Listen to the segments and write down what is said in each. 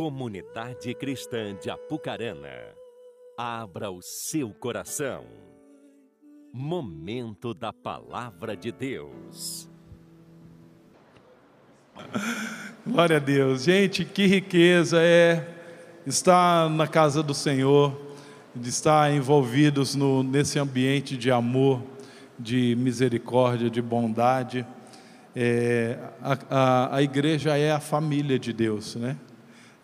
Comunidade Cristã de Apucarana, abra o seu coração. Momento da Palavra de Deus. Glória a Deus. Gente, que riqueza é estar na casa do Senhor, de estar envolvidos no, nesse ambiente de amor, de misericórdia, de bondade. É, a, a, a igreja é a família de Deus, né?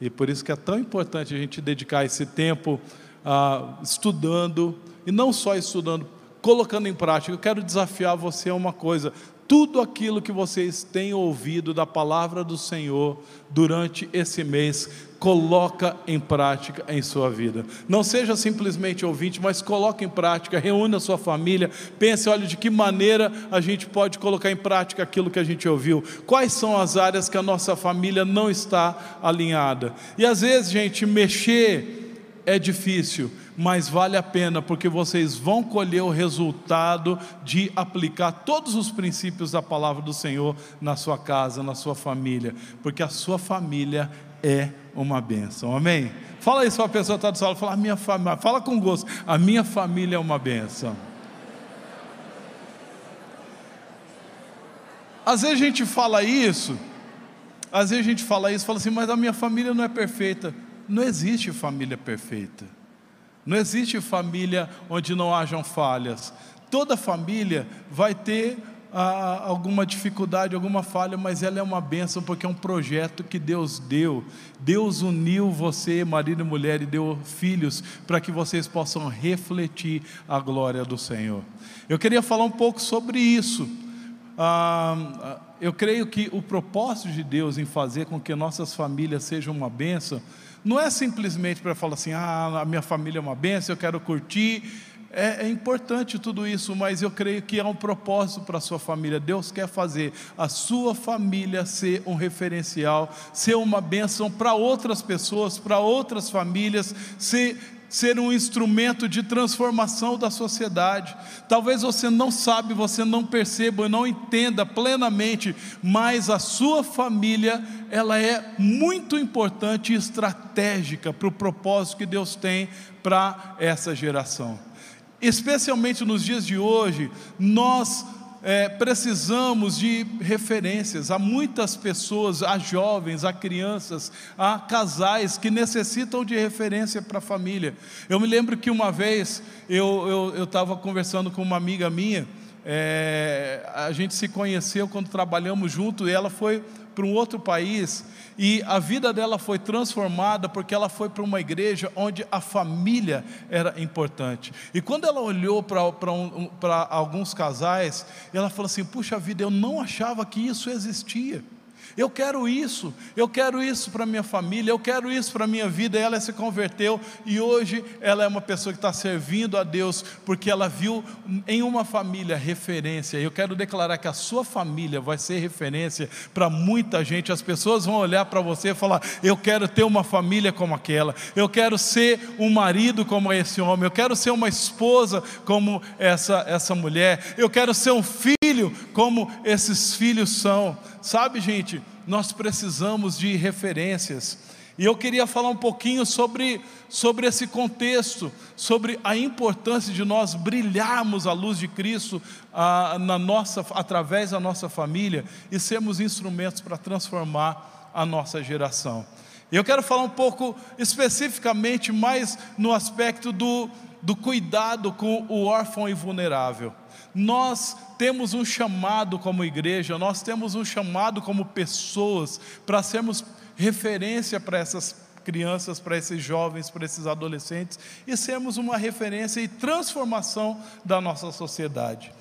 E por isso que é tão importante a gente dedicar esse tempo ah, estudando, e não só estudando, colocando em prática. Eu quero desafiar você a uma coisa: tudo aquilo que vocês têm ouvido da palavra do Senhor durante esse mês, coloca em prática em sua vida. Não seja simplesmente ouvinte, mas coloque em prática, reúna sua família, pense, olha, de que maneira a gente pode colocar em prática aquilo que a gente ouviu. Quais são as áreas que a nossa família não está alinhada? E às vezes, gente, mexer é difícil, mas vale a pena, porque vocês vão colher o resultado de aplicar todos os princípios da palavra do Senhor na sua casa, na sua família, porque a sua família é uma bênção, amém? Fala isso para a pessoa que está do salão, fala, a minha família, fala com gosto, a minha família é uma bênção. Às vezes a gente fala isso, às vezes a gente fala isso, fala assim, mas a minha família não é perfeita. Não existe família perfeita. Não existe família onde não hajam falhas. Toda família vai ter alguma dificuldade, alguma falha, mas ela é uma bênção porque é um projeto que Deus deu. Deus uniu você, marido e mulher, e deu filhos para que vocês possam refletir a glória do Senhor. Eu queria falar um pouco sobre isso. Ah, eu creio que o propósito de Deus em fazer com que nossas famílias sejam uma bênção não é simplesmente para falar assim, ah, a minha família é uma benção, eu quero curtir. É, é, importante tudo isso, mas eu creio que há um propósito para a sua família. Deus quer fazer a sua família ser um referencial, ser uma bênção para outras pessoas, para outras famílias, ser ser um instrumento de transformação da sociedade. Talvez você não sabe, você não perceba, não entenda plenamente, mas a sua família, ela é muito importante e estratégica para o propósito que Deus tem para essa geração. Especialmente nos dias de hoje, nós é, precisamos de referências. Há muitas pessoas, há jovens, há crianças, há casais que necessitam de referência para a família. Eu me lembro que uma vez eu estava eu, eu conversando com uma amiga minha, é, a gente se conheceu quando trabalhamos junto, e ela foi para um outro país e a vida dela foi transformada porque ela foi para uma igreja onde a família era importante. E quando ela olhou para um, alguns casais, ela falou assim: puxa vida, eu não achava que isso existia. Eu quero isso, eu quero isso para minha família, eu quero isso para minha vida. Ela se converteu e hoje ela é uma pessoa que está servindo a Deus porque ela viu em uma família referência. Eu quero declarar que a sua família vai ser referência para muita gente. As pessoas vão olhar para você e falar: Eu quero ter uma família como aquela, eu quero ser um marido como esse homem, eu quero ser uma esposa como essa, essa mulher, eu quero ser um filho como esses filhos são. Sabe, gente, nós precisamos de referências. E eu queria falar um pouquinho sobre, sobre esse contexto, sobre a importância de nós brilharmos a luz de Cristo ah, na nossa, através da nossa família e sermos instrumentos para transformar a nossa geração. Eu quero falar um pouco especificamente mais no aspecto do, do cuidado com o órfão e vulnerável. Nós temos um chamado como igreja, nós temos um chamado como pessoas para sermos referência para essas crianças, para esses jovens, para esses adolescentes e sermos uma referência e transformação da nossa sociedade.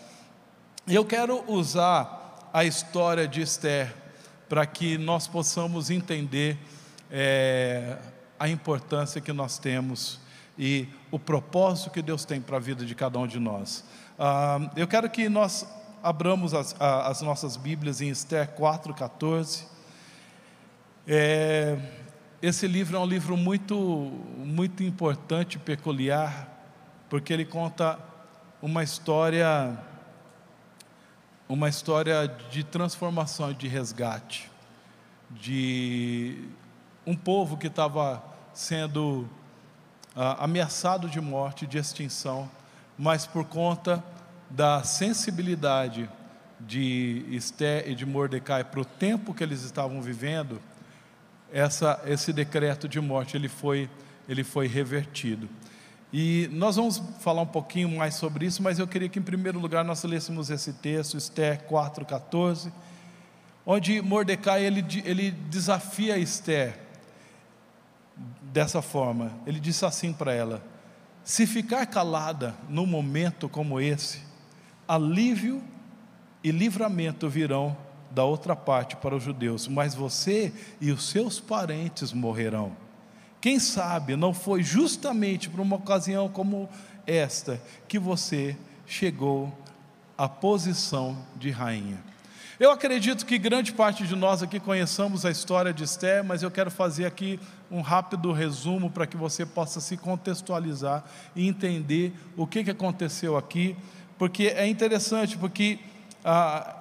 Eu quero usar a história de Esther para que nós possamos entender é, a importância que nós temos e o propósito que Deus tem para a vida de cada um de nós. Ah, eu quero que nós abramos as, as nossas Bíblias em Esther 4,14. É, esse livro é um livro muito, muito importante, peculiar, porque ele conta uma história, uma história de transformação, de resgate, de um povo que estava sendo ah, ameaçado de morte, de extinção, mas por conta da sensibilidade de Esté e de Mordecai para o tempo que eles estavam vivendo, essa, esse decreto de morte ele foi, ele foi revertido. E nós vamos falar um pouquinho mais sobre isso, mas eu queria que em primeiro lugar nós lêssemos esse texto, Esther 4,14, onde Mordecai ele, ele desafia Esther dessa forma. Ele disse assim para ela: Se ficar calada num momento como esse, alívio e livramento virão da outra parte para os judeus, mas você e os seus parentes morrerão. Quem sabe não foi justamente por uma ocasião como esta que você chegou à posição de rainha. Eu acredito que grande parte de nós aqui conheçamos a história de Esther, mas eu quero fazer aqui um rápido resumo para que você possa se contextualizar e entender o que, que aconteceu aqui, porque é interessante, porque ah,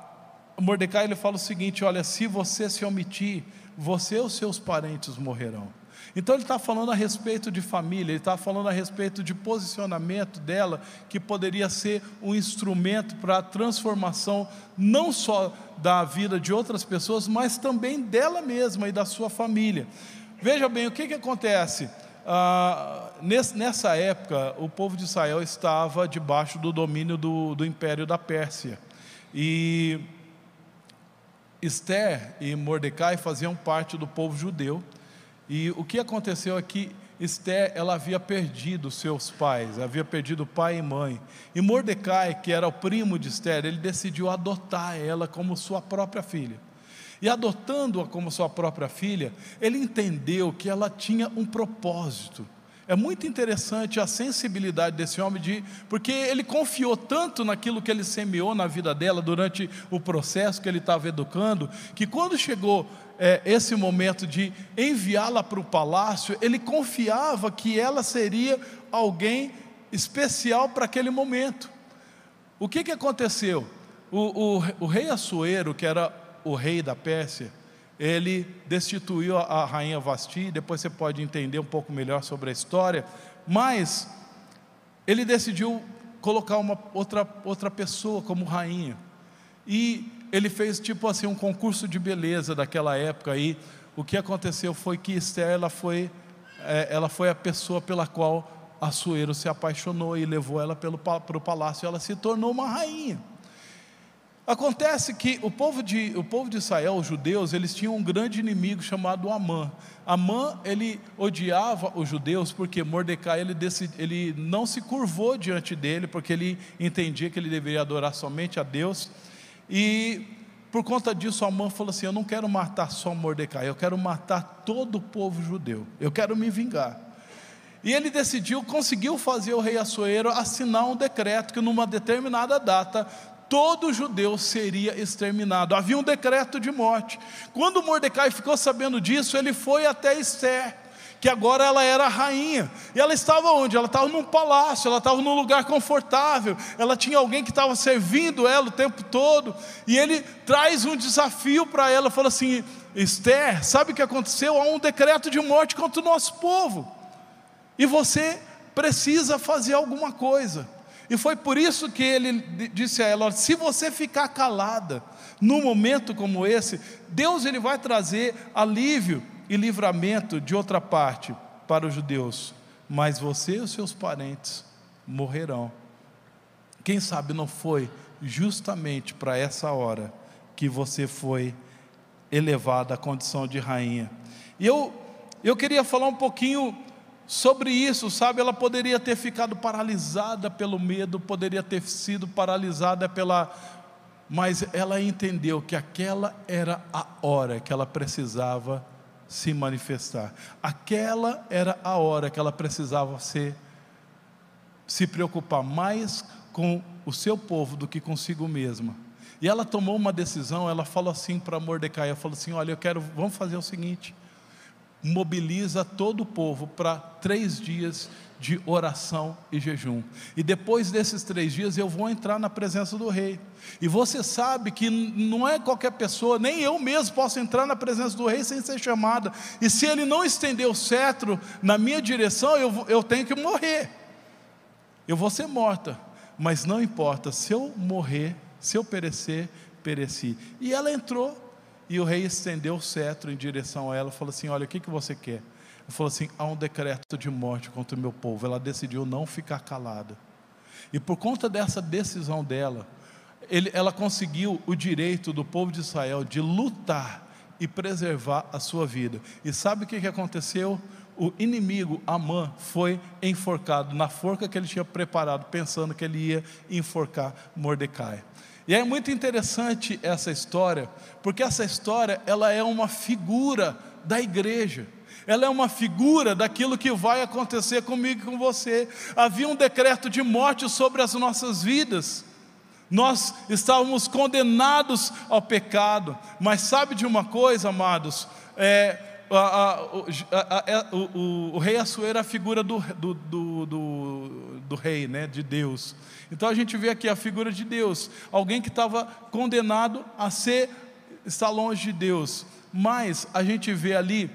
Mordecai ele fala o seguinte: olha, se você se omitir, você e os seus parentes morrerão. Então ele está falando a respeito de família, ele está falando a respeito de posicionamento dela, que poderia ser um instrumento para a transformação não só da vida de outras pessoas, mas também dela mesma e da sua família. Veja bem, o que, que acontece? Ah, nessa época, o povo de Israel estava debaixo do domínio do, do Império da Pérsia. E Esther e Mordecai faziam parte do povo judeu. E o que aconteceu é que Esther ela havia perdido seus pais, havia perdido pai e mãe. E Mordecai, que era o primo de Esther, ele decidiu adotar ela como sua própria filha. E adotando-a como sua própria filha, ele entendeu que ela tinha um propósito. É muito interessante a sensibilidade desse homem, de, porque ele confiou tanto naquilo que ele semeou na vida dela durante o processo que ele estava educando, que quando chegou é, esse momento de enviá-la para o palácio, ele confiava que ela seria alguém especial para aquele momento. O que, que aconteceu? O, o, o rei Assuero, que era o rei da Pérsia, ele destituiu a, rainha Vasti, depois você pode entender um pouco melhor sobre a história, mas ele decidiu colocar uma outra, outra pessoa como rainha. E ele fez tipo assim um concurso de beleza daquela época aí. O que aconteceu foi que Esther ela foi, é, ela foi a pessoa pela qual Assuero se apaixonou e levou ela para o palácio. Ela se tornou uma rainha. Acontece que o povo de, o povo de Israel, os judeus, eles tinham um grande inimigo chamado Amã. Amã, ele odiava os judeus porque Mordecai, ele, decid, ele não se curvou diante dele, porque ele entendia que ele deveria adorar somente a Deus. E por conta disso, Amã falou assim: Eu não quero matar só Mordecai, eu quero matar todo o povo judeu, eu quero me vingar. E ele decidiu, conseguiu fazer o rei Assuero assinar um decreto que numa determinada data todo judeu seria exterminado. Havia um decreto de morte. Quando Mordecai ficou sabendo disso, ele foi até Esther, que agora ela era rainha. E ela estava onde? Ela estava num palácio, ela estava num lugar confortável. Ela tinha alguém que estava servindo ela o tempo todo. E ele traz um desafio para ela, fala assim: Esther, sabe o que aconteceu? Há um decreto de morte contra o nosso povo. E você precisa fazer alguma coisa. E foi por isso que ele disse a ela: se você ficar calada num momento como esse, Deus ele vai trazer alívio e livramento de outra parte para os judeus, mas você e os seus parentes morrerão. Quem sabe não foi justamente para essa hora que você foi elevada à condição de rainha. E eu, eu queria falar um pouquinho sobre isso, sabe? Ela poderia ter ficado paralisada pelo medo, poderia ter sido paralisada pela. Mas ela entendeu que aquela era a hora que ela precisava se manifestar. Aquela era a hora que ela precisava se, se preocupar mais com o seu povo do que consigo mesma. E ela tomou uma decisão, ela falou assim para Mordecai, ela falou assim, olha, eu quero, vamos fazer o seguinte, mobiliza todo o povo para três dias de oração e jejum. E depois desses três dias eu vou entrar na presença do rei. E você sabe que não é qualquer pessoa, nem eu mesmo posso entrar na presença do rei sem ser chamada. E se ele não estender o cetro na minha direção, eu, eu tenho que morrer. Eu vou ser morta. Mas não importa, se eu morrer, se eu perecer, pereci. E ela entrou, e o rei estendeu o cetro em direção a ela, falou assim: Olha, o que, que você quer? Ela falou assim: há um decreto de morte contra o meu povo. Ela decidiu não ficar calada. E por conta dessa decisão dela, ele, ela conseguiu o direito do povo de Israel de lutar e preservar a sua vida. E sabe o que, que aconteceu? O inimigo, Amã, foi enforcado na forca que ele tinha preparado, pensando que ele ia enforcar Mordecai. E é muito interessante essa história, porque essa história ela é uma figura da igreja ela é uma figura daquilo que vai acontecer comigo e com você. Havia um decreto de morte sobre as nossas vidas. Nós estávamos condenados ao pecado, mas sabe de uma coisa, amados? É, a, a, a, o, o, o, rei Assuero é a figura do, do, do, do, do rei, né, de Deus. Então a gente vê aqui a figura de Deus, alguém que estava condenado a ser, estar longe de Deus, mas a gente vê ali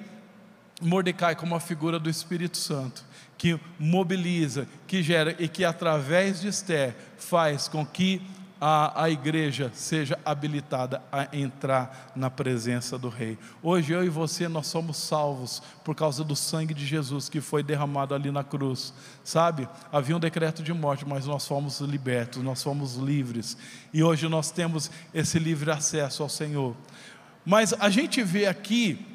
Mordecai como a figura do Espírito Santo, que mobiliza, que gera e que através de Esther faz com que a, a igreja seja habilitada a entrar na presença do Rei. Hoje eu e você nós somos salvos por causa do sangue de Jesus que foi derramado ali na cruz, sabe? Havia um decreto de morte, mas nós fomos libertos, nós fomos livres e hoje nós temos esse livre acesso ao Senhor. Mas a gente vê aqui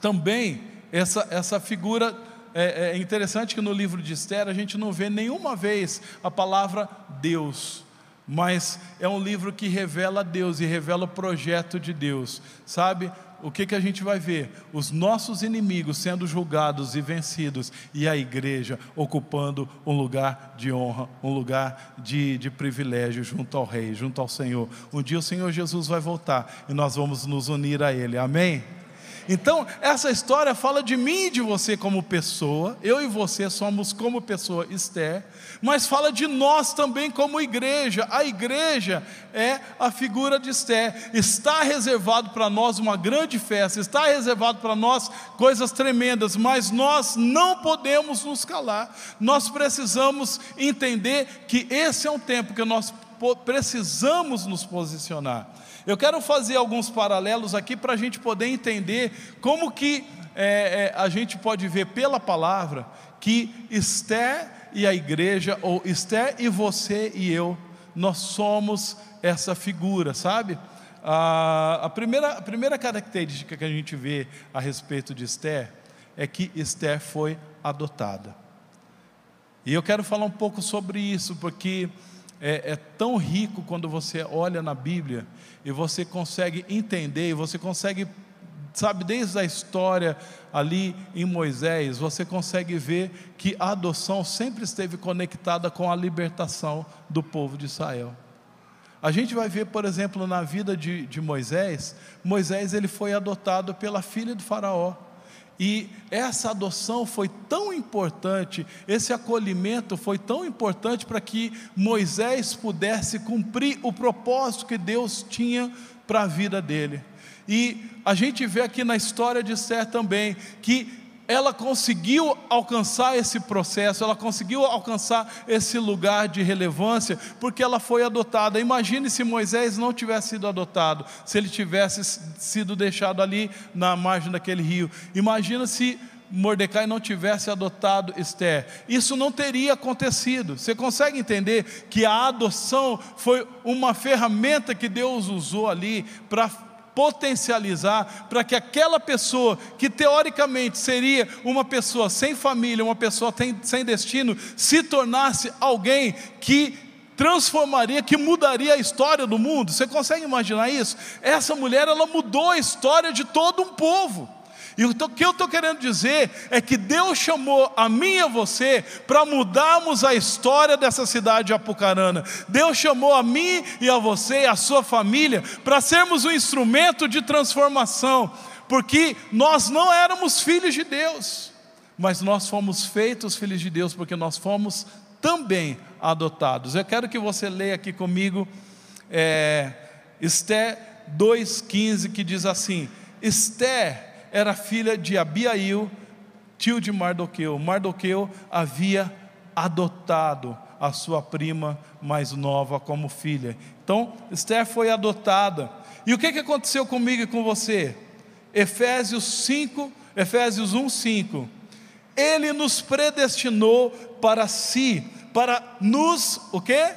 também essa, essa figura. É, é interessante que no livro de Esther a gente não vê nenhuma vez a palavra Deus, mas é um livro que revela Deus e revela o projeto de Deus, sabe? O que, que a gente vai ver? Os nossos inimigos sendo julgados e vencidos, e a igreja ocupando um lugar de honra, um lugar de, de privilégio junto ao Rei, junto ao Senhor. Um dia o Senhor Jesus vai voltar e nós vamos nos unir a Ele, amém? Então, essa história fala de mim e de você como pessoa, eu e você somos como pessoa Esther, mas fala de nós também como igreja. A igreja é a figura de Esther. Está reservado para nós uma grande festa, está reservado para nós coisas tremendas, mas nós não podemos nos calar. Nós precisamos entender que esse é um tempo que nós precisamos nos posicionar. Eu quero fazer alguns paralelos aqui para a gente poder entender como que é, é, a gente pode ver pela palavra que Esther e a igreja, ou Esther e você e eu, nós somos essa figura, sabe? A, primeira, a primeira característica que a gente vê a respeito de Esther é que Esther foi adotada. E eu quero falar um pouco sobre isso, porque é, é tão rico quando você olha na Bíblia e você consegue entender, você consegue, sabe, desde a história ali em Moisés, você consegue ver que a adoção sempre esteve conectada com a libertação do povo de Israel. A gente vai ver, por exemplo, na vida de, de Moisés, Moisés ele foi adotado pela filha do faraó. E essa adoção foi tão importante, esse acolhimento foi tão importante para que Moisés pudesse cumprir o propósito que Deus tinha para a vida dele. E a gente vê aqui na história de Esther também que ela conseguiu alcançar esse processo, ela conseguiu alcançar esse lugar de relevância, porque ela foi adotada. Imagine se Moisés não tivesse sido adotado, se ele tivesse sido deixado ali na margem daquele rio. Imagina se Mordecai não tivesse adotado Esther. Isso não teria acontecido. Você consegue entender que a adoção foi uma ferramenta que Deus usou ali para potencializar para que aquela pessoa que teoricamente seria uma pessoa sem família, uma pessoa sem destino, se tornasse alguém que transformaria, que mudaria a história do mundo. Você consegue imaginar isso? Essa mulher, ela mudou a história de todo um povo. E o que eu estou querendo dizer é que Deus chamou a mim e a você para mudarmos a história dessa cidade de Apucarana. Deus chamou a mim e a você e a sua família para sermos um instrumento de transformação, porque nós não éramos filhos de Deus. mas nós fomos feitos filhos de Deus porque nós fomos também adotados. Eu quero que você leia aqui comigo é, Esté 2,15, que diz assim: Esté era filha de Abiail, tio de Mardoqueu. Mardoqueu havia adotado a sua prima mais nova como filha. Então, Esther foi adotada. E o que, que aconteceu comigo e com você? Efésios 5, Efésios 1, 5. Ele nos predestinou para si, para nos, o quê?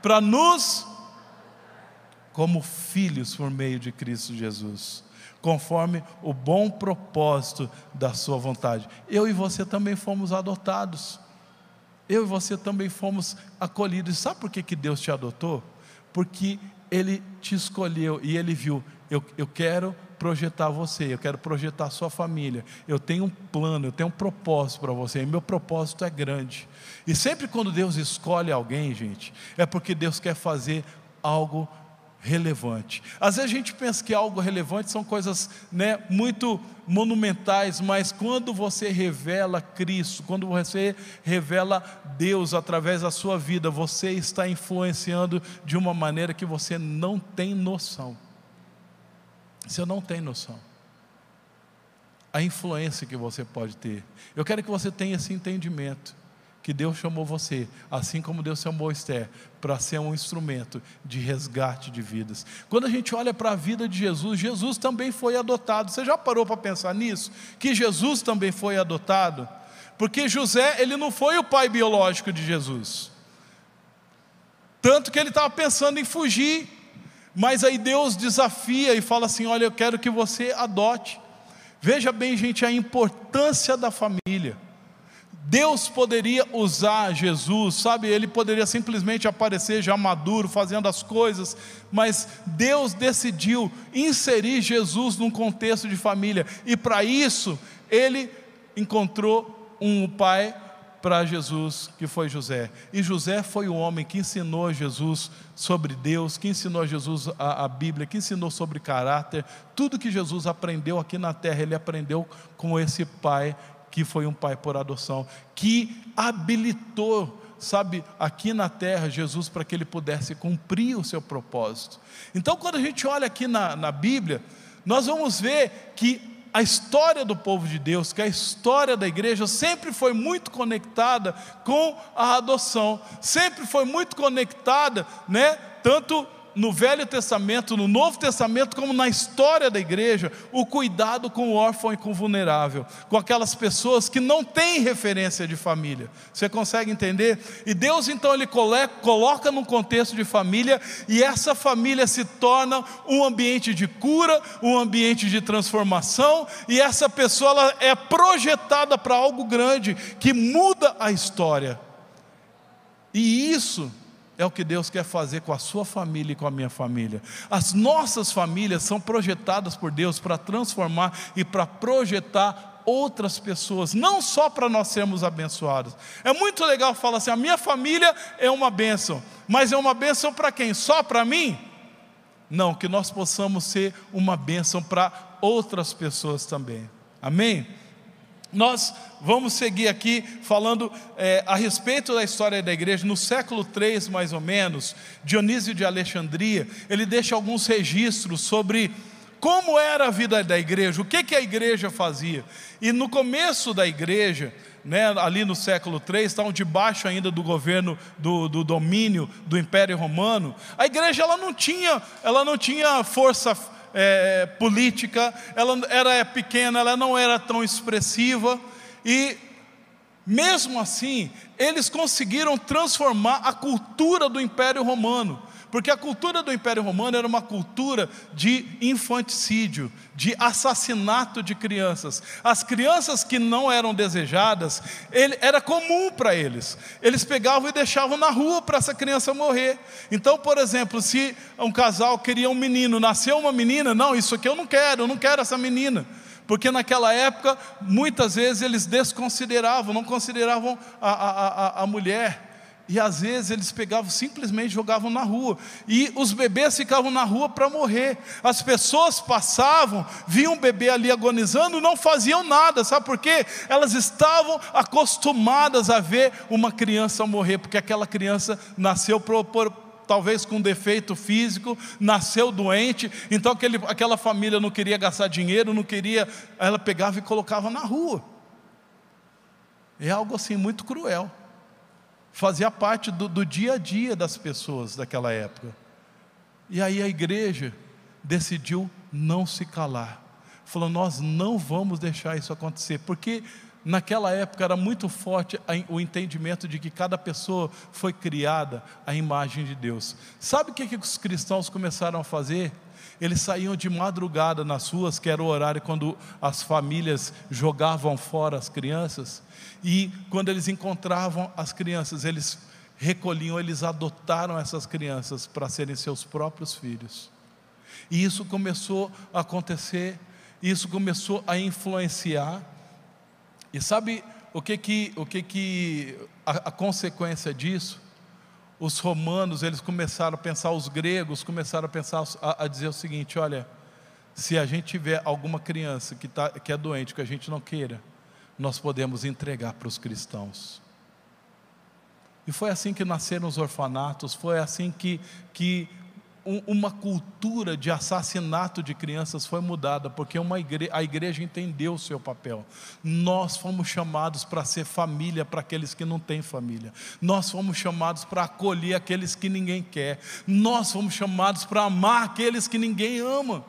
Para nos, como filhos por meio de Cristo Jesus, conforme o bom propósito da Sua vontade. Eu e você também fomos adotados. Eu e você também fomos acolhidos. Sabe por que, que Deus te adotou? Porque Ele te escolheu e Ele viu, eu, eu quero projetar você, eu quero projetar sua família. Eu tenho um plano, eu tenho um propósito para você, e meu propósito é grande. E sempre quando Deus escolhe alguém, gente, é porque Deus quer fazer algo relevante. Às vezes a gente pensa que algo relevante são coisas né, muito monumentais, mas quando você revela Cristo, quando você revela Deus através da sua vida, você está influenciando de uma maneira que você não tem noção. Você não tem noção. A influência que você pode ter. Eu quero que você tenha esse entendimento. Que Deus chamou você, assim como Deus chamou Esther, para ser um instrumento de resgate de vidas. Quando a gente olha para a vida de Jesus, Jesus também foi adotado. Você já parou para pensar nisso? Que Jesus também foi adotado? Porque José, ele não foi o pai biológico de Jesus. Tanto que ele estava pensando em fugir. Mas aí Deus desafia e fala assim: Olha, eu quero que você adote. Veja bem, gente, a importância da família. Deus poderia usar Jesus, sabe? Ele poderia simplesmente aparecer já maduro, fazendo as coisas, mas Deus decidiu inserir Jesus num contexto de família, e para isso, ele encontrou um pai para Jesus, que foi José. E José foi o homem que ensinou Jesus sobre Deus, que ensinou Jesus a, a, Bíblia, que ensinou sobre caráter. Tudo que Jesus aprendeu aqui na terra, ele aprendeu com esse pai, que foi um pai por adoção, que habilitou sabe, aqui na terra, Jesus, para que ele pudesse cumprir o seu propósito. Então, quando a gente olha aqui na, na Bíblia, nós vamos ver que a história do povo de Deus, que a história da igreja sempre foi muito conectada com a adoção, sempre foi muito conectada, né, tanto no Velho Testamento, no Novo Testamento, como na história da igreja, o cuidado com o órfão e com o vulnerável, com aquelas pessoas que não têm referência de família. Você consegue entender? E Deus então ele coloca num contexto de família e essa família se torna um ambiente de cura, um ambiente de transformação, e essa pessoa ela é projetada para algo grande que muda a história. E isso é o que Deus quer fazer com a sua família e com a minha família. As nossas famílias são projetadas por Deus para transformar e para projetar outras pessoas, não só para nós sermos abençoados. É muito legal falar assim: a minha família é uma bênção, mas é uma bênção para quem? Só para mim? Não, que nós possamos ser uma bênção para outras pessoas também. Amém? Nós vamos seguir aqui falando é, a respeito da história da igreja. No século III, mais ou menos, Dionísio de Alexandria, ele deixa alguns registros sobre como era a vida da igreja, o que, que a igreja fazia. E no começo da igreja, né, ali no século III, estavam debaixo ainda do governo, do, do domínio do Império Romano, a igreja ela não tinha, ela não tinha força é, política, ela era pequena, ela não era tão expressiva, e mesmo assim, eles conseguiram transformar a cultura do Império Romano. Porque a cultura do Império Romano era uma cultura de infanticídio, de assassinato de crianças. As crianças que não eram desejadas, ele, era comum para eles. Eles pegavam e deixavam na rua para essa criança morrer. Então, por exemplo, se um casal queria um menino, nasceu uma menina, não, isso aqui eu não quero, eu não quero essa menina porque naquela época, muitas vezes eles desconsideravam, não consideravam a, a, a, a mulher. E às vezes eles pegavam simplesmente jogavam na rua. E os bebês ficavam na rua para morrer. As pessoas passavam, viam um bebê ali agonizando, não faziam nada. Sabe por quê? Elas estavam acostumadas a ver uma criança morrer, porque aquela criança nasceu por, por talvez com defeito físico, nasceu doente, então aquele, aquela família não queria gastar dinheiro, não queria, ela pegava e colocava na rua. É algo assim muito cruel fazia parte do, do dia a dia das pessoas daquela época. E aí a igreja decidiu não se calar. Falou: nós não vamos deixar isso acontecer, porque naquela época era muito forte o entendimento de que cada pessoa foi criada à imagem de Deus. Sabe o que, que os cristãos começaram a fazer? Eles saíam de madrugada nas ruas, que era o horário quando as famílias jogavam fora as crianças, e quando eles encontravam as crianças, eles recolhiam, eles adotaram essas crianças para serem seus próprios filhos. E isso começou a acontecer, isso começou a influenciar. E sabe o que que, o que, que a, a consequência disso? Os romanos, eles começaram a pensar, os gregos começaram a pensar, a, a dizer o seguinte: olha, se a gente tiver alguma criança que, tá, que é doente, que a gente não queira, nós podemos entregar para os cristãos. E foi assim que nasceram os orfanatos, foi assim que, que uma cultura de assassinato de crianças foi mudada, porque uma a igreja entendeu o seu papel. Nós fomos chamados para ser família para aqueles que não têm família. Nós fomos chamados para acolher aqueles que ninguém quer. Nós fomos chamados para amar aqueles que ninguém ama.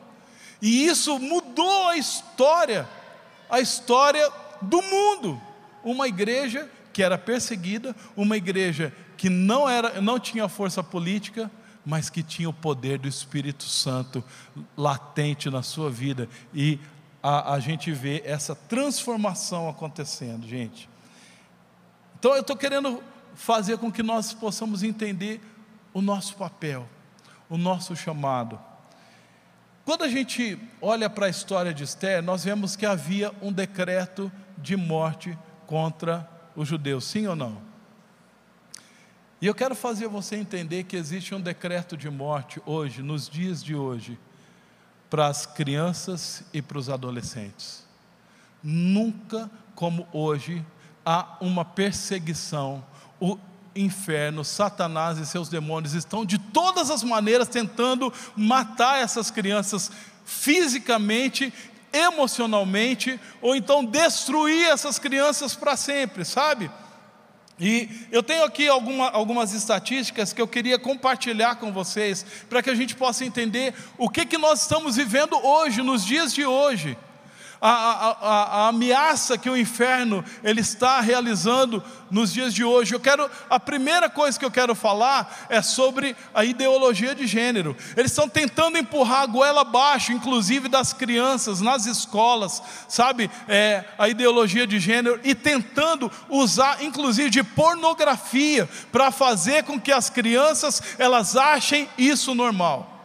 E isso mudou a história, a história do mundo. Uma igreja que era perseguida, uma igreja que não, era, não tinha força política, mas que tinha o poder do Espírito Santo latente na sua vida. E a, a gente vê essa transformação acontecendo, gente. Então eu estou querendo fazer com que nós possamos entender o nosso papel, o nosso chamado. Quando a gente olha para a história de Esther, nós vemos que havia um decreto de morte contra os judeus, sim ou não? E eu quero fazer você entender que existe um decreto de morte hoje, nos dias de hoje, para as crianças e para os adolescentes. Nunca como hoje há uma perseguição, o inferno, Satanás e seus demônios estão de todas as maneiras tentando matar essas crianças fisicamente emocionalmente, ou então destruir essas crianças para sempre, sabe? E eu tenho aqui alguma, algumas estatísticas que eu queria compartilhar com vocês, para que a gente possa entender o que, que nós estamos vivendo hoje, nos dias de hoje a, a, a, ameaça que o inferno ele está realizando nos dias de hoje. Eu quero, a primeira coisa que eu quero falar é sobre a ideologia de gênero. Eles estão tentando empurrar a goela abaixo, inclusive das crianças nas escolas, sabe, é, a ideologia de gênero e tentando usar, inclusive, de pornografia para fazer com que as crianças elas achem isso normal.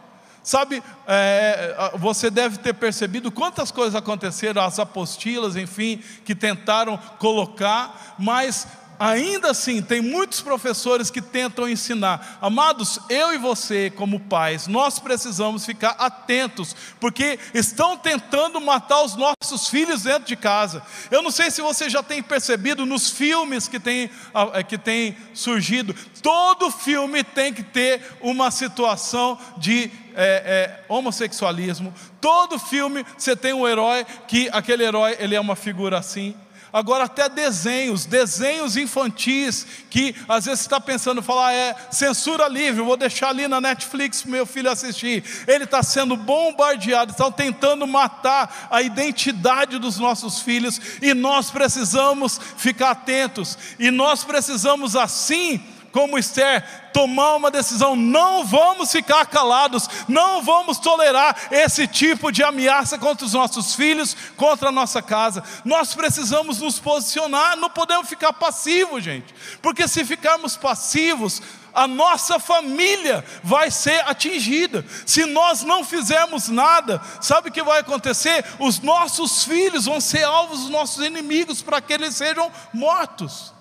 Sabe, é, é você deve ter percebido quantas coisas aconteceram, as apostilas, enfim, que tentaram colocar, mas ainda assim, tem muitos professores que tentam ensinar. Amados, eu e você, como pais, nós precisamos ficar atentos, porque estão tentando matar os nossos filhos dentro de casa. Eu não sei se você já tem percebido nos filmes que tem, é, que tem surgido, todo filme tem que ter uma situação de é, é, homossexualismo. Todo filme você tem um herói que aquele herói ele é uma figura assim agora até desenhos, desenhos infantis, que às vezes você está pensando, falar, é censura livre, vou deixar ali na Netflix para meu filho assistir. Ele está sendo bombardeado, estão tentando matar a identidade dos nossos filhos, e nós precisamos ficar atentos, e nós precisamos assim como Esther, tomar uma decisão. Não vamos ficar calados, não vamos tolerar esse tipo de ameaça contra os nossos filhos, contra a nossa casa. Nós precisamos nos posicionar, não podemos ficar passivos, gente, porque se ficarmos passivos, a nossa família vai ser atingida. Se nós não fizermos nada, sabe o que vai acontecer? Os nossos filhos vão ser alvos dos nossos inimigos para que eles sejam mortos.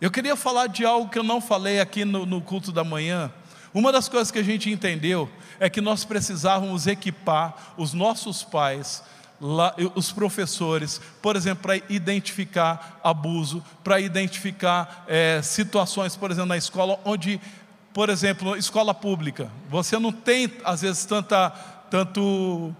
Eu queria falar de algo que eu não falei aqui no, no culto da manhã. Uma das coisas que a gente entendeu é que nós precisávamos equipar os nossos pais Lá, os professores, por exemplo, para identificar abuso, para identificar é, situações, por exemplo, na escola, onde, por exemplo, escola pública, você não tem, às vezes, tanta, tanto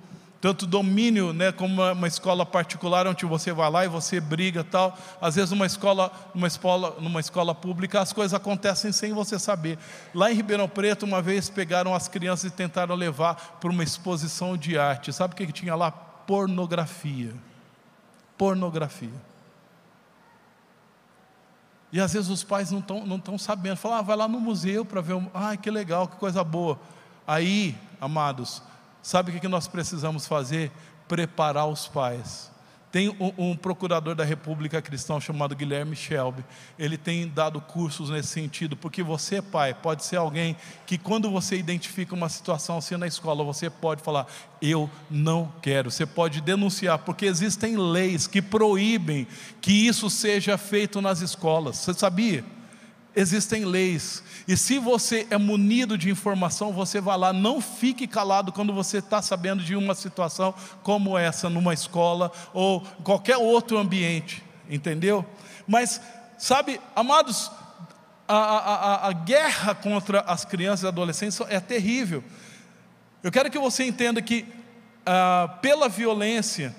tanto domínio, né, como uma, uma, escola particular onde você vai lá e você briga tal. Às vezes numa escola, numa escola, numa escola pública as coisas acontecem sem você saber. Lá em Ribeirão Preto uma vez pegaram as crianças e tentaram levar para uma exposição de arte. Sabe o que, que tinha lá? Pornografia. Pornografia. E às vezes os pais não estão não tão sabendo. Falam, ah, vai lá no museu para ver. Um... Ah, que legal, que coisa boa. Aí, amados, Sabe o que nós precisamos fazer? Preparar os pais. Tem um, um, procurador da República Cristã chamado Guilherme Shelby. Ele tem dado cursos nesse sentido, porque você, pai, pode ser alguém que, quando você identifica uma situação assim na escola, você pode falar: Eu não quero. Você pode denunciar, porque existem leis que proíbem que isso seja feito nas escolas. Você sabia? Existem leis e se você é munido de informação, você vai lá, não fique calado quando você está sabendo de uma situação como essa, numa escola ou qualquer outro ambiente, entendeu? Mas, sabe, amados, a, a, a, guerra contra as crianças e adolescentes é terrível. Eu quero que você entenda que, ah, pela violência,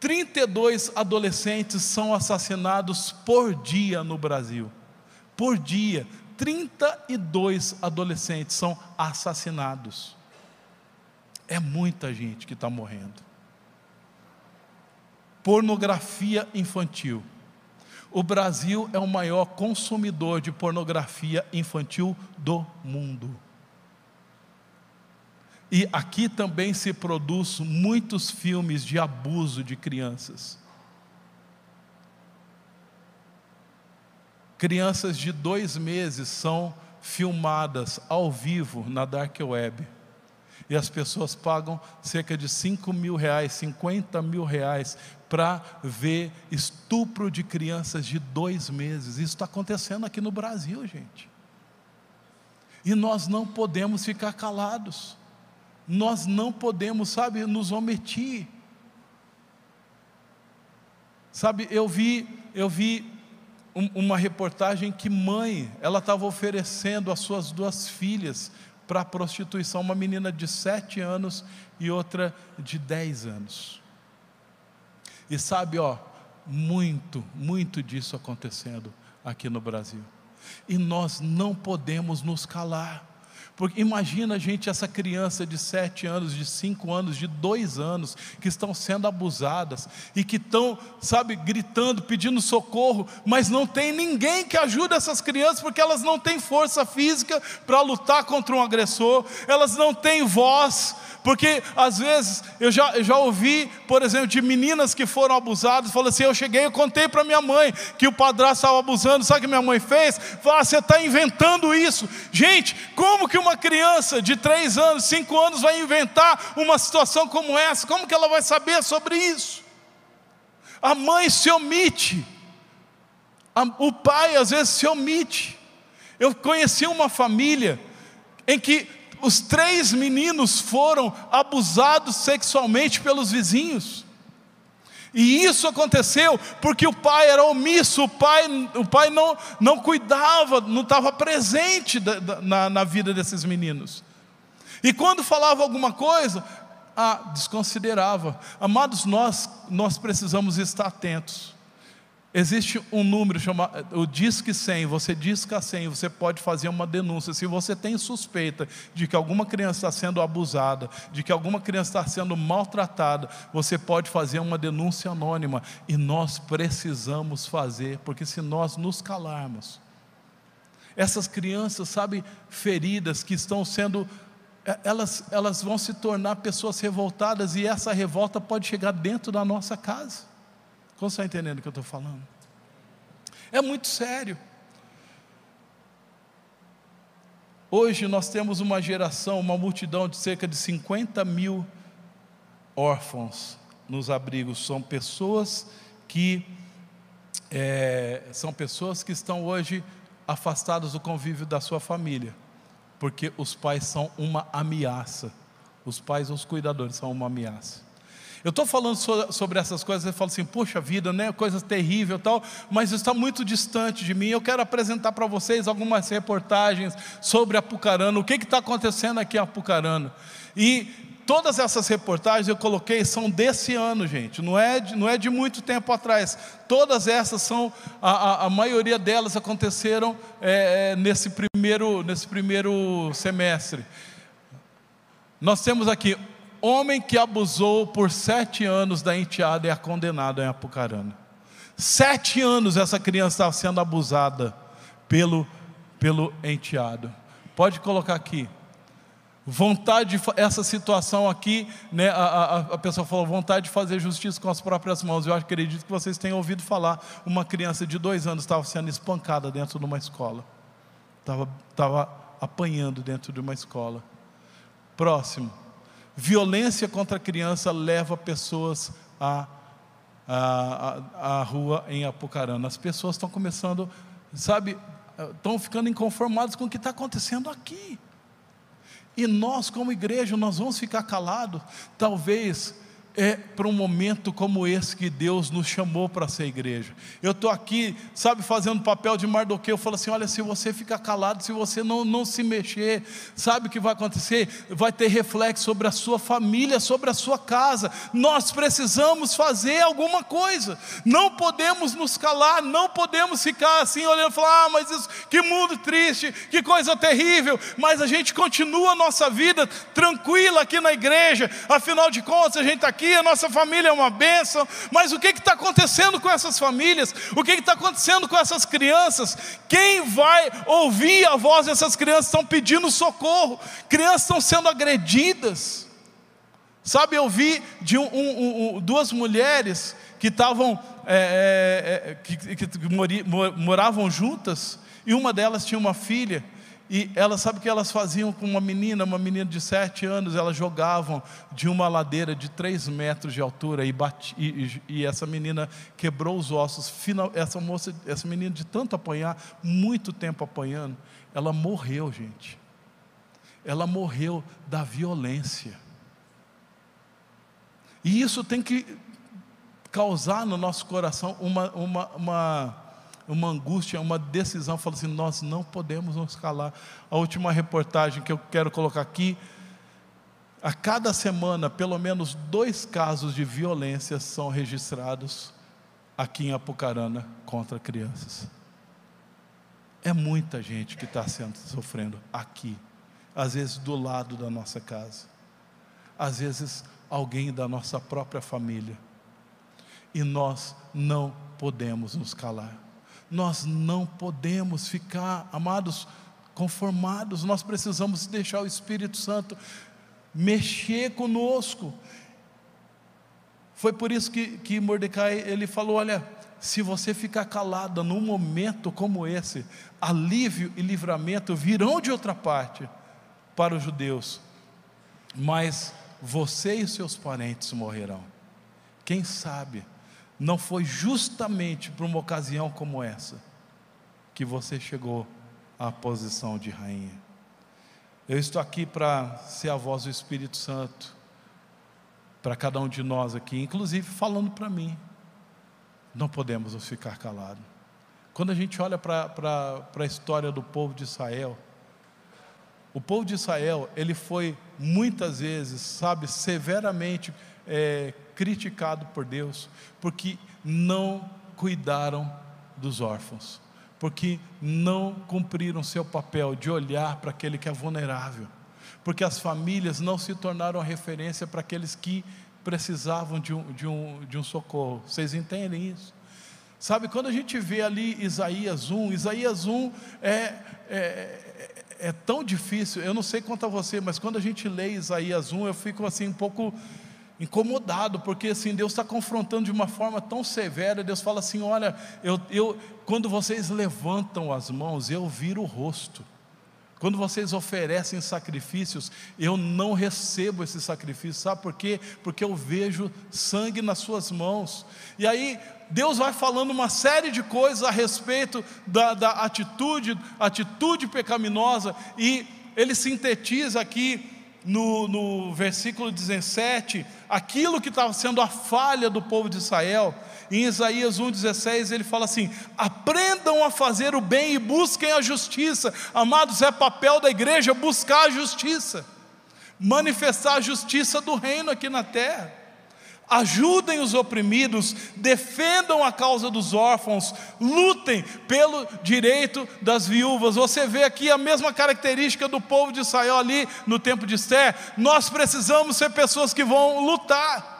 32 adolescentes são assassinados por dia no Brasil. Por dia, 32 adolescentes são assassinados. É muita gente que está morrendo. Pornografia infantil. O Brasil é o maior consumidor de pornografia infantil do mundo. E aqui também se produz muitos filmes de abuso de crianças. Crianças de dois meses são filmadas ao vivo na Dark Web. E as pessoas pagam cerca de 5 mil reais, 50 mil reais, para ver estupro de crianças de dois meses. Isso está acontecendo aqui no Brasil, gente. E nós não podemos ficar calados. Nós não podemos, sabe, nos omitir. Sabe, eu vi, eu vi uma reportagem que mãe, ela estava oferecendo as suas duas filhas para a prostituição, uma menina de sete anos e outra de dez anos. E sabe, ó, muito, muito disso acontecendo aqui no Brasil. E nós não podemos nos calar. Porque imagina, gente, essa criança de sete anos, de cinco anos, de dois anos, que estão sendo abusadas e que estão, sabe, gritando, pedindo socorro, mas não tem ninguém que ajude essas crianças, porque elas não têm força física para lutar contra um agressor, elas não têm voz, porque às vezes eu já, eu já ouvi, por exemplo, de meninas que foram abusadas, falou assim: eu cheguei, eu contei para minha mãe que o padrasto estava abusando, sabe o que minha mãe fez? Falou, ah, você está inventando isso. Gente, como que uma criança de três anos, cinco anos vai inventar uma situação como essa? Como que ela vai saber sobre isso? A mãe se omite, o pai às vezes se omite. Eu conheci uma família em que os três meninos foram abusados sexualmente pelos vizinhos. E isso aconteceu porque o pai era omisso, o pai, o pai não, não cuidava, não estava presente da, da, na, na vida desses meninos. E quando falava alguma coisa, ah, desconsiderava. Amados, nós, nós precisamos estar atentos. Existe um número chamado o Disque 100, você disca 100, você pode fazer uma denúncia. Se você tem suspeita de que alguma criança está sendo abusada, de que alguma criança está sendo maltratada, você pode fazer uma denúncia anônima. E nós precisamos fazer, porque se nós nos calarmos, essas crianças, sabe, feridas que estão sendo é, elas, elas vão se tornar pessoas revoltadas e essa revolta pode chegar dentro da nossa casa. Como você está entendendo o que eu estou falando? É muito sério. Hoje nós temos uma geração, uma multidão de cerca de 50 mil órfãos nos abrigos. São pessoas que é, são pessoas que estão hoje afastadas do convívio da sua família, porque os pais são uma ameaça. Os pais, os cuidadores, são uma ameaça. Eu estou falando sobre essas coisas, e falo assim, puxa vida, né, coisa terrível tal, mas está muito distante de mim. Eu quero apresentar para vocês algumas reportagens sobre Apucarana, o que está acontecendo aqui em Apucarana. E todas essas reportagens eu coloquei são desse ano, gente, não é de, não é de muito tempo atrás. Todas essas são, a, a, a maioria delas aconteceram é, é, nesse, primeiro, nesse primeiro semestre. Nós temos aqui homem que abusou por sete anos da enteada é condenado em Apucarana. Sete anos essa criança estava sendo abusada pelo, pelo enteado. Pode colocar aqui. Vontade, essa situação aqui, né, a, a, a, pessoa falou, vontade de fazer justiça com as próprias mãos. Eu acredito que vocês tenham ouvido falar, uma criança de dois anos estava sendo espancada dentro de uma escola. Estava, estava apanhando dentro de uma escola. Próximo. Violência contra a criança leva pessoas à, à, à rua em Apucarana. As pessoas estão começando, sabe, estão ficando inconformadas com o que está acontecendo aqui. E nós, como igreja, nós vamos ficar calados, talvez é para um momento como esse que Deus nos chamou para ser igreja. Eu estou aqui, sabe, fazendo papel de Mardoqueu, eu falo assim: olha, se você ficar calado, se você não, não se mexer, sabe o que vai acontecer? Vai ter reflexo sobre a sua família, sobre a sua casa. Nós precisamos fazer alguma coisa, não podemos nos calar, não podemos ficar assim olhando e falar: ah, mas isso, que mundo triste, que coisa terrível, mas a gente continua a nossa vida tranquila aqui na igreja, afinal de contas, a gente está aqui aqui, a nossa família é uma bênção, mas o que está acontecendo com essas famílias? O que está acontecendo com essas crianças? Quem vai ouvir a voz dessas crianças? Estão pedindo socorro, crianças estão sendo agredidas. Sabe, eu vi de um, um, um, duas mulheres que estavam, é, é, é que, que moravam juntas, e uma delas tinha uma filha, e elas sabe o que elas faziam com uma menina, uma menina de sete anos, elas jogavam de uma ladeira de três metros de altura e, e, e, essa menina quebrou os ossos. Final, essa moça, essa menina de tanto apanhar, muito tempo apanhando, ela morreu, gente. Ela morreu da violência. E isso tem que causar no nosso coração uma, uma, uma uma angústia, uma decisão, fala assim: nós não podemos nos calar. A última reportagem que eu quero colocar aqui, a cada semana, pelo menos dois casos de violência são registrados aqui em Apucarana contra crianças. É muita gente que está sendo sofrendo aqui, às vezes do lado da nossa casa, às vezes alguém da nossa própria família, e nós não podemos nos calar. Nós não podemos ficar, amados, conformados, nós precisamos deixar o Espírito Santo mexer conosco. Foi por isso que, que Mordecai ele falou: olha, se você ficar calada num momento como esse, alívio e livramento virão de outra parte para os judeus, mas você e seus parentes morrerão. Quem sabe não foi justamente para uma ocasião como essa que você chegou à posição de rainha. Eu estou aqui para ser a voz do Espírito Santo para cada um de nós aqui, inclusive falando para mim. Não podemos ficar calados. Quando a gente olha para a história do povo de Israel, o povo de Israel, ele foi muitas vezes, sabe, severamente é, criticado por Deus, porque não cuidaram dos órfãos, porque não cumpriram seu papel de olhar para aquele que é vulnerável, porque as famílias não se tornaram referência para aqueles que precisavam de um, de um, de um socorro. Vocês entendem isso? Sabe, quando a gente vê ali Isaías 1, Isaías 1 é, é, é, é tão difícil, eu não sei quanto a você, mas quando a gente lê Isaías 1, eu fico assim um pouco incomodado, porque assim, Deus está confrontando de uma forma tão severa, Deus fala assim: olha, eu, eu, quando vocês levantam as mãos, eu viro o rosto. Quando vocês oferecem sacrifícios, eu não recebo esse sacrifício, sabe por quê? Porque eu vejo sangue nas suas mãos. E aí, Deus vai falando uma série de coisas a respeito da, da atitude, atitude pecaminosa, e ele sintetiza aqui no, no versículo 17 aquilo que estava sendo a falha do povo de Israel. Em Isaías 1,16 ele fala assim: aprendam a fazer o bem e busquem a justiça. Amados, é papel da igreja buscar a justiça, manifestar a justiça do reino aqui na terra ajudem os oprimidos, defendam a causa dos órfãos, lutem pelo direito das viúvas. Você vê aqui a mesma característica do povo de Israel ali no tempo de Esther. Nós precisamos ser pessoas que vão lutar.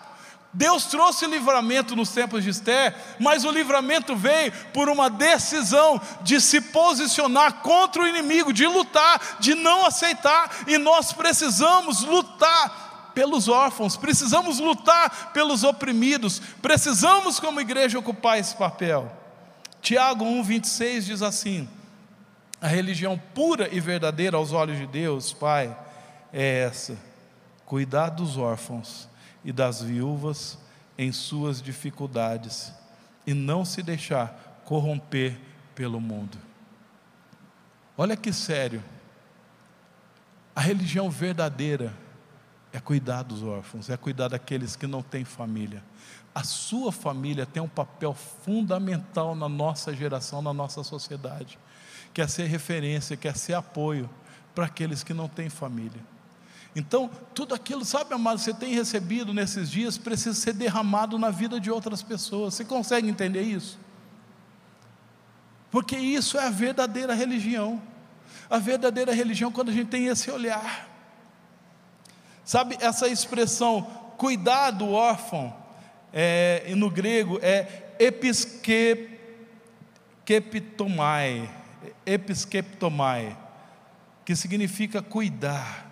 Deus trouxe livramento nos tempos de Esther, mas o livramento veio por uma decisão de se posicionar contra o inimigo, de lutar, de não aceitar, e nós precisamos lutar pelos órfãos, precisamos lutar pelos oprimidos, precisamos, como igreja, ocupar esse papel. Tiago 1,26 diz assim: a religião pura e verdadeira aos olhos de Deus, Pai, é essa: cuidar dos órfãos e das viúvas em suas dificuldades, e não se deixar corromper pelo mundo. Olha que sério, a religião verdadeira é cuidar dos órfãos, é cuidar daqueles que não têm família. A sua família tem um papel fundamental na nossa geração, na nossa sociedade. Quer ser referência, quer ser apoio para aqueles que não têm família. Então, tudo aquilo, sabe, amado, você tem recebido nesses dias, precisa ser derramado na vida de outras pessoas. Você consegue entender isso? Porque isso é a verdadeira religião. A verdadeira religião, quando a gente tem esse olhar Sabe, essa expressão cuidar do órfão, é, no grego é episkeptomai, episkeptomai, que significa cuidar,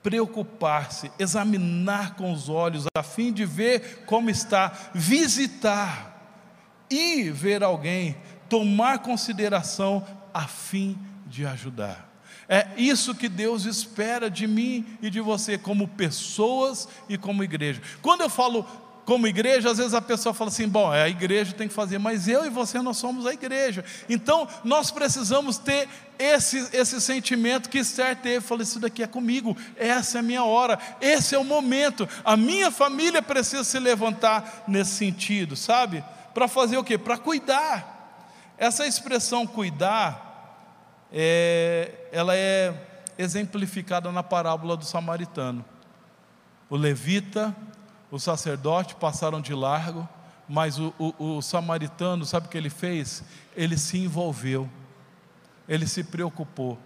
preocupar-se, examinar com os olhos, a fim de ver como está, visitar e ver alguém, tomar consideração a fim de ajudar. É isso que Deus espera de mim e de você, como pessoas e como igreja. Quando eu falo como igreja, às vezes a pessoa fala assim: bom, é a igreja tem que fazer, mas eu e você nós somos a igreja. Então nós precisamos ter esse, esse sentimento que Esther teve: falou, isso daqui é comigo, essa é a minha hora, esse é o momento. A minha família precisa se levantar nesse sentido, sabe? Para fazer o quê? Para cuidar. Essa expressão cuidar é, ela é exemplificada na parábola do samaritano. O levita, o sacerdote passaram de largo, mas o, o, o samaritano, sabe o que ele fez? Ele se envolveu, ele se preocupou.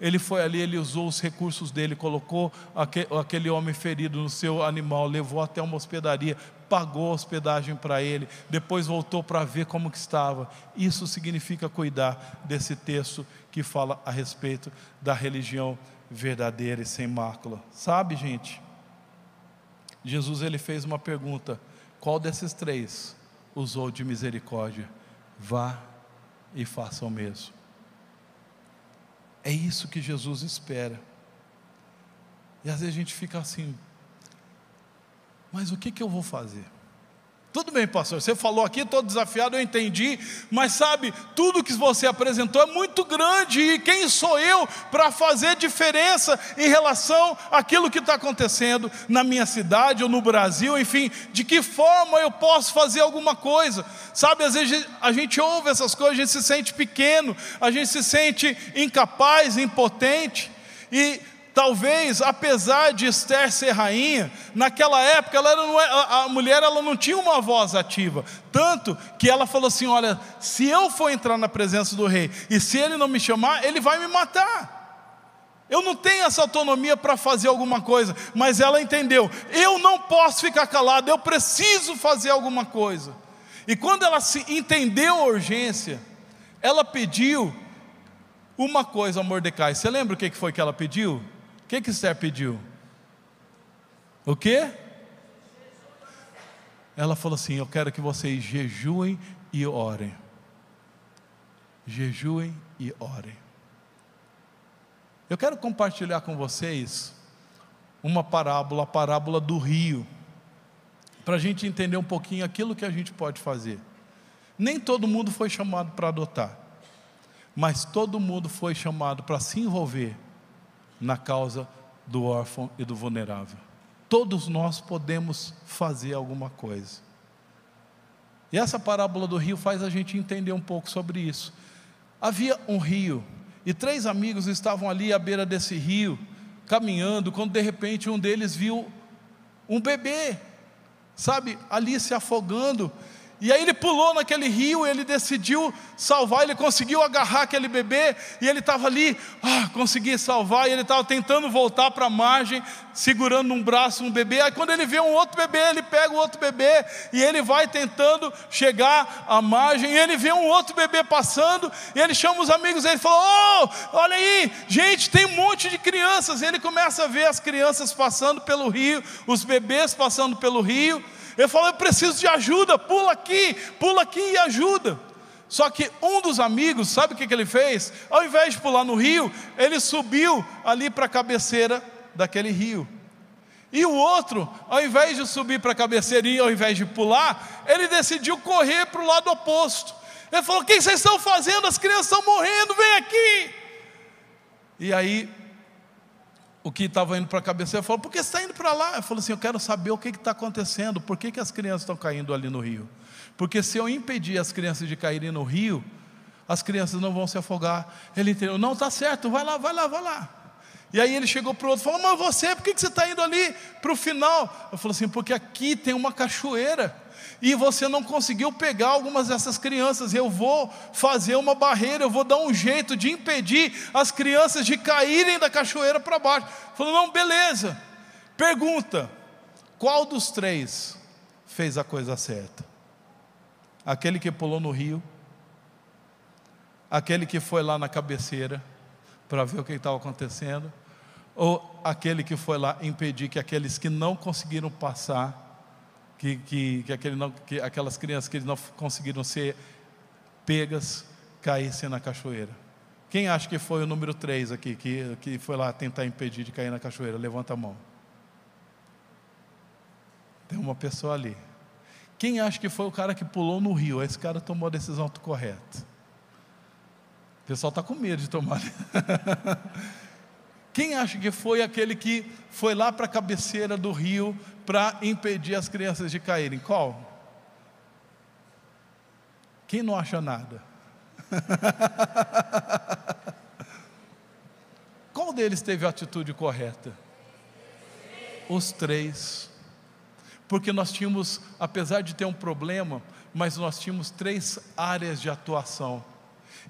Ele foi ali, ele usou os recursos dele, colocou aquele homem ferido no seu animal, levou até uma hospedaria, pagou a hospedagem para ele, depois voltou para ver como que estava. Isso significa cuidar desse texto que fala a respeito da religião verdadeira e sem mácula. Sabe, gente? Jesus ele fez uma pergunta: qual desses três usou de misericórdia? Vá e faça o mesmo. É isso que Jesus espera. E às vezes a gente fica assim, mas o que, que eu vou fazer? Tudo bem, pastor, você falou aqui, estou desafiado, eu entendi, mas sabe, tudo que você apresentou é muito grande, e quem sou eu para fazer diferença em relação àquilo que está acontecendo na minha cidade ou no Brasil, enfim, de que forma eu posso fazer alguma coisa? Sabe, às vezes a gente ouve essas coisas, a gente se sente pequeno, a gente se sente incapaz, impotente, e Talvez, apesar de Esther ser rainha, naquela época ela é, a mulher ela não tinha uma voz ativa, tanto que ela falou assim: olha, se eu for entrar na presença do rei e se ele não me chamar, ele vai me matar. Eu não tenho essa autonomia para fazer alguma coisa, mas ela entendeu: eu não posso ficar calado, eu preciso fazer alguma coisa. E quando ela se entendeu a urgência, ela pediu uma coisa a Mordecai. Você lembra o que foi que ela pediu? Que que Esther pediu? O quê? Ela falou assim: Eu quero que vocês jejuem e orem. Jejuem e orem. Eu quero compartilhar com vocês uma parábola, a parábola do rio, para a gente entender um pouquinho aquilo que a gente pode fazer. Nem todo mundo foi chamado para adotar, mas todo mundo foi chamado para se envolver na causa do órfão e do vulnerável. Todos nós podemos fazer alguma coisa. E essa parábola do rio faz a gente entender um pouco sobre isso. Havia um rio, e três amigos estavam ali à beira desse rio, caminhando, quando de repente um deles viu um bebê, sabe, ali se afogando, e aí ele pulou naquele rio, ele decidiu salvar, ele conseguiu agarrar aquele bebê, e ele estava ali, ah, consegui salvar, e ele estava tentando voltar para a margem, segurando um braço um bebê. Aí quando ele vê um outro bebê, ele pega o outro bebê, e ele vai tentando chegar à margem, e ele vê um outro bebê passando, e ele chama os amigos, e ele fala: Oh, olha aí, gente, tem um monte de crianças. E ele começa a ver as crianças passando pelo rio, os bebês passando pelo rio. Ele falou: Eu preciso de ajuda, pula aqui, pula aqui e ajuda. Só que um dos amigos, sabe o que, ele fez? Ao invés de pular no rio, ele subiu ali para a cabeceira daquele rio. E o outro, ao invés de subir para a cabeceira e ao invés de pular, ele decidiu correr para o lado oposto. Ele falou: O que vocês estão fazendo? As crianças estão morrendo, vem aqui. E aí o que estava indo para a cabeceira falou: por que você está indo para lá? Eu falei assim: eu quero saber o que está acontecendo, por que, que as crianças estão caindo ali no rio? Porque se eu impedir as crianças de caírem no rio, as crianças não vão se afogar. Ele entendeu: não, está certo, vai lá, vai lá, vai lá. E aí ele chegou para o outro e falou: Mas você, por que, que você está indo ali para o final? Eu falei assim: Porque aqui tem uma cachoeira e você não conseguiu pegar algumas dessas crianças. Eu vou fazer uma barreira, eu vou dar um jeito de impedir as crianças de caírem da cachoeira para baixo. Falou: não, beleza. Pergunta: qual dos três fez a coisa certa? Aquele que pulou no rio, aquele que foi lá na cabeceira para ver o que estava acontecendo, ou aquele que foi lá impedir que aqueles que não conseguiram passar que, que, que, aquele não, que aquelas crianças que não conseguiram ser pegas caíssem na cachoeira. Quem acha que foi o número 3 aqui, que, que foi lá tentar impedir de cair na cachoeira? Levanta a mão. Tem uma pessoa ali. Quem acha que foi o cara que pulou no rio? Esse cara tomou a decisão correta. O pessoal está com medo de tomar. Quem acha que foi aquele que foi lá para a cabeceira do rio para impedir as crianças de caírem? Qual? Quem não acha nada? Qual deles teve a atitude correta? Os três. Porque nós tínhamos, apesar de ter um problema, mas nós tínhamos três áreas de atuação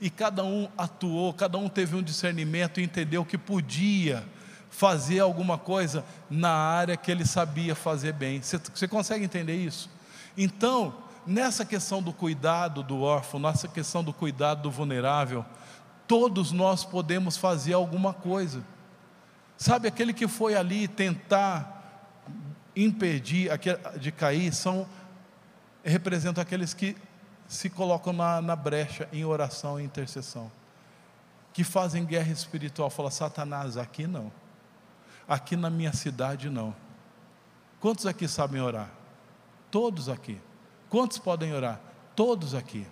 e cada um atuou, cada um teve um discernimento e entendeu que podia fazer alguma coisa na área que ele sabia fazer bem. Você, você consegue entender isso? Então, nessa questão do cuidado do órfão, nessa questão do cuidado do vulnerável, todos nós podemos fazer alguma coisa. Sabe, aquele que foi ali tentar impedir de cair, são representam aqueles que se colocam na, na brecha em oração e intercessão, que fazem guerra espiritual. Fala, Satanás, aqui não, aqui na minha cidade não. Quantos aqui sabem orar? Todos aqui. Quantos podem orar? Todos aqui.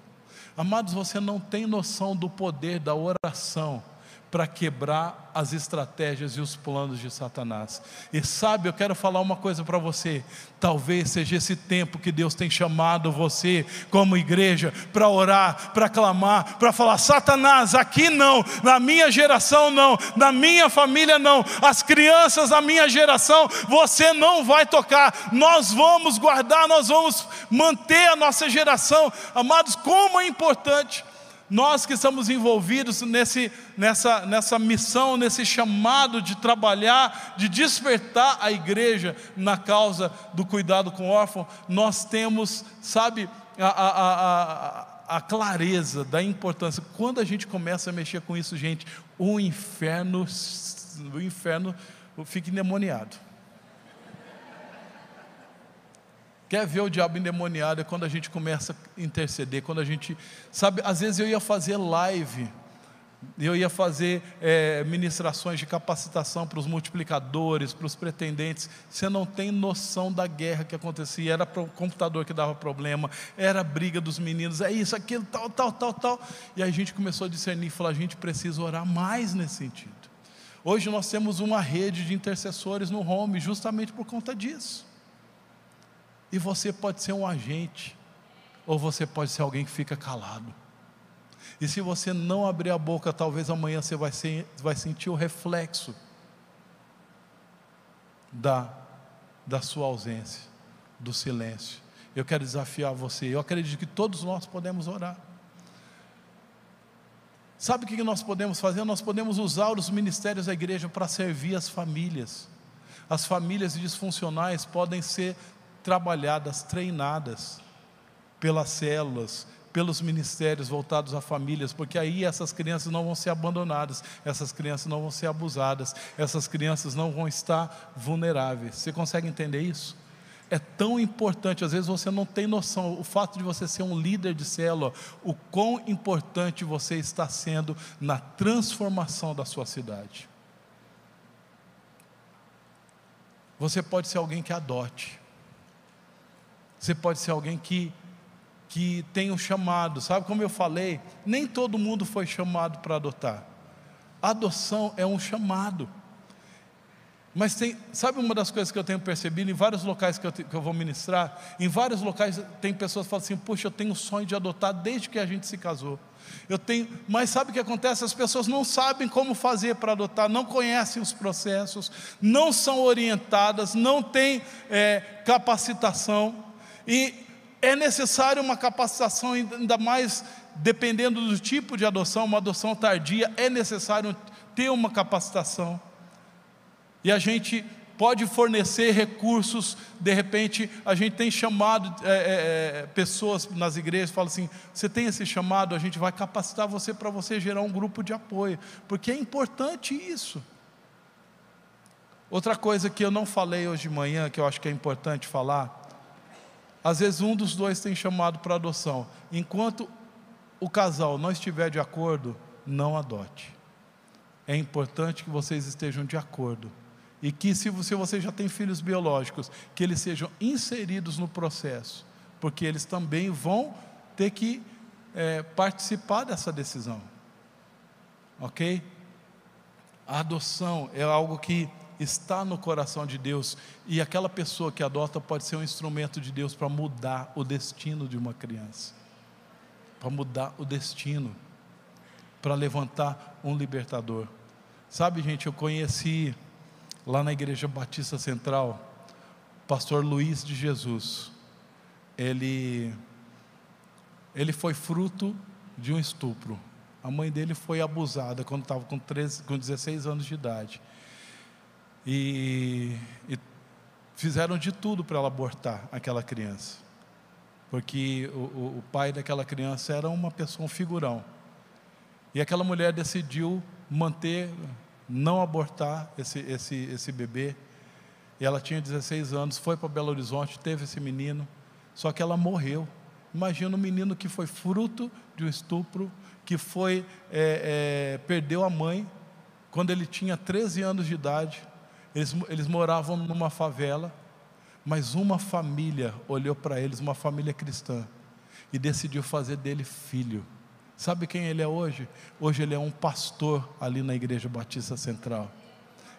Amados, você não tem noção do poder da oração para quebrar as estratégias e os planos de Satanás. E sabe, eu quero falar uma coisa para você. Talvez seja esse tempo que Deus tem chamado você, como igreja, para orar, para clamar, para falar: Satanás, aqui não, na minha geração não, na minha família não, as crianças da minha geração, você não vai tocar. Nós vamos guardar, nós vamos manter a nossa geração. Amados, como é importante nós que estamos envolvidos nesse, nessa, nessa missão, nesse chamado de trabalhar, de despertar a igreja na causa do cuidado com o órfão, nós temos, sabe, a, a, a, a clareza da importância. Quando a gente começa a mexer com isso, gente, o inferno, o inferno fica endemoniado. Quer ver o diabo endemoniado é quando a gente começa a interceder, quando a gente, sabe, às vezes eu ia fazer live Eu ia fazer é, ministrações de capacitação para os multiplicadores, para os pretendentes. Você não tem noção da guerra que acontecia. Era o computador que dava problema, era a briga dos meninos, é isso, aquilo, tal, tal, tal, tal. E a gente começou a discernir e falar: a gente precisa orar mais nesse sentido. Hoje nós temos uma rede de intercessores no home, justamente por conta disso. E você pode ser um agente, ou você pode ser alguém que fica calado. E se você não abrir a boca, talvez amanhã você vai, ser, vai sentir o reflexo da, da sua ausência, do silêncio. Eu quero desafiar você. Eu acredito que todos nós podemos orar. Sabe o que nós podemos fazer? Nós podemos usar os ministérios da igreja para servir as famílias. As famílias disfuncionais podem ser trabalhadas, treinadas pelas células, pelos ministérios voltados a famílias, porque aí essas crianças não vão ser abandonadas, essas crianças não vão ser abusadas, essas crianças não vão estar vulneráveis. Você consegue entender isso? É tão importante, às vezes você não tem noção, o fato de você ser um líder de célula, o quão importante você está sendo na transformação da sua cidade. Você pode ser alguém que adote, você pode ser alguém que que tem um chamado, sabe como eu falei? Nem todo mundo foi chamado para adotar. Adoção é um chamado. Mas tem, sabe uma das coisas que eu tenho percebido em vários locais que eu, que eu vou ministrar? Em vários locais tem pessoas que falam assim: Puxa, eu tenho o sonho de adotar desde que a gente se casou. Eu tenho, mas sabe o que acontece? As pessoas não sabem como fazer para adotar, não conhecem os processos, não são orientadas, não têm é, capacitação. E é necessário uma capacitação, ainda mais dependendo do tipo de adoção, uma adoção tardia, é necessário ter uma capacitação. E a gente pode fornecer recursos, de repente, a gente tem chamado é, é, é pessoas nas igrejas, fala assim: você tem esse chamado, a gente vai capacitar você para você gerar um grupo de apoio, porque é importante isso. Outra coisa que eu não falei hoje de manhã, que eu acho que é importante falar, às vezes um dos dois tem chamado para adoção. Enquanto o casal não estiver de acordo, não adote. É importante que vocês estejam de acordo. E que se você, já tem filhos biológicos, que eles sejam inseridos no processo, porque eles também vão ter que é, participar dessa decisão. Ok? A adoção é algo que está no coração de Deus e aquela pessoa que adota pode ser um instrumento de Deus para mudar o destino de uma criança, para mudar o destino, para levantar um libertador. Sabe, gente, eu conheci lá na Igreja Batista Central, pastor Luiz de Jesus. Ele ele foi fruto de um estupro. A mãe dele foi abusada quando estava com, 13, com 16 anos de idade. E, e fizeram de tudo para ela abortar aquela criança. Porque o, o, o pai daquela criança era uma pessoa, um figurão. E aquela mulher decidiu manter, não abortar esse, esse, esse bebê. E ela tinha 16 anos, foi para Belo Horizonte, teve esse menino, só que ela morreu. Imagina um menino que foi fruto de um estupro, que foi é, é, perdeu a mãe quando ele tinha 13 anos de idade. Eles, eles moravam numa favela, mas uma família olhou para eles, uma família cristã, e decidiu fazer dele filho. Sabe quem ele é hoje? Hoje ele é um pastor ali na Igreja Batista Central.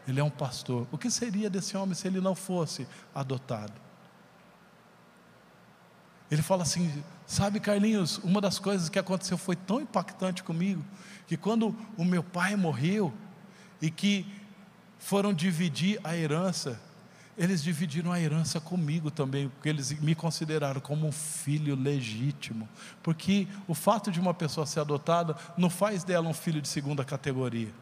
Ele é um pastor. O que seria desse homem se ele não fosse adotado? Ele fala assim: Sabe, Carlinhos, uma das coisas que aconteceu foi tão impactante comigo, que quando o meu pai morreu, e que foram dividir a herança, eles dividiram a herança comigo também, porque eles me consideraram como um filho legítimo. Porque o fato de uma pessoa ser adotada não faz dela um filho de segunda categoria.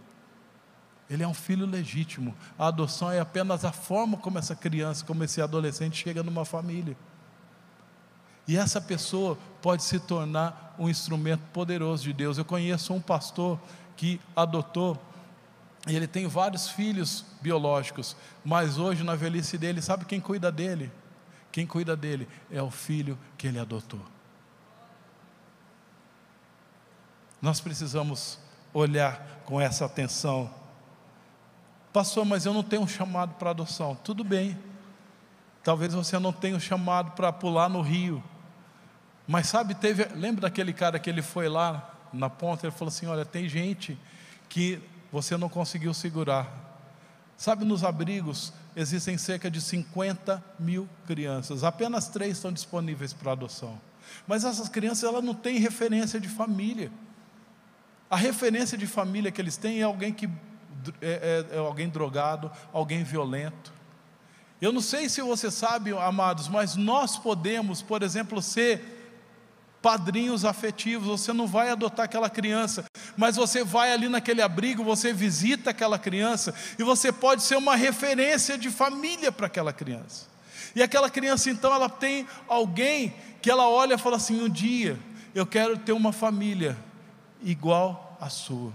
Ele é um filho legítimo. A adoção é apenas a forma como essa criança, como esse adolescente chega numa família. E essa pessoa pode se tornar um instrumento poderoso de Deus. Eu conheço um pastor que adotou e ele tem vários filhos biológicos, mas hoje, na velhice dele, sabe quem cuida dele? Quem cuida dele é o filho que ele adotou. Nós precisamos olhar com essa atenção. Pastor, mas eu não tenho um chamado para adoção. Tudo bem. Talvez você não tenha um chamado para pular no rio. Mas sabe, teve, lembra daquele cara que ele foi lá na ponta, ele falou assim: "Olha, tem gente que você não conseguiu segurar. Sabe, nos abrigos existem cerca de 50 mil crianças, apenas três estão disponíveis para adoção. Mas essas crianças elas não têm referência de família. A referência de família que eles têm é alguém que é, é, é alguém drogado, alguém violento. Eu não sei se você sabe, amados, mas nós podemos, por exemplo, ser padrinhos afetivos. Você não vai adotar aquela criança, mas você vai ali naquele abrigo, você visita aquela criança e você pode ser uma referência de família para aquela criança. E aquela criança então ela tem alguém que ela olha e fala assim: um dia eu quero ter uma família igual à sua.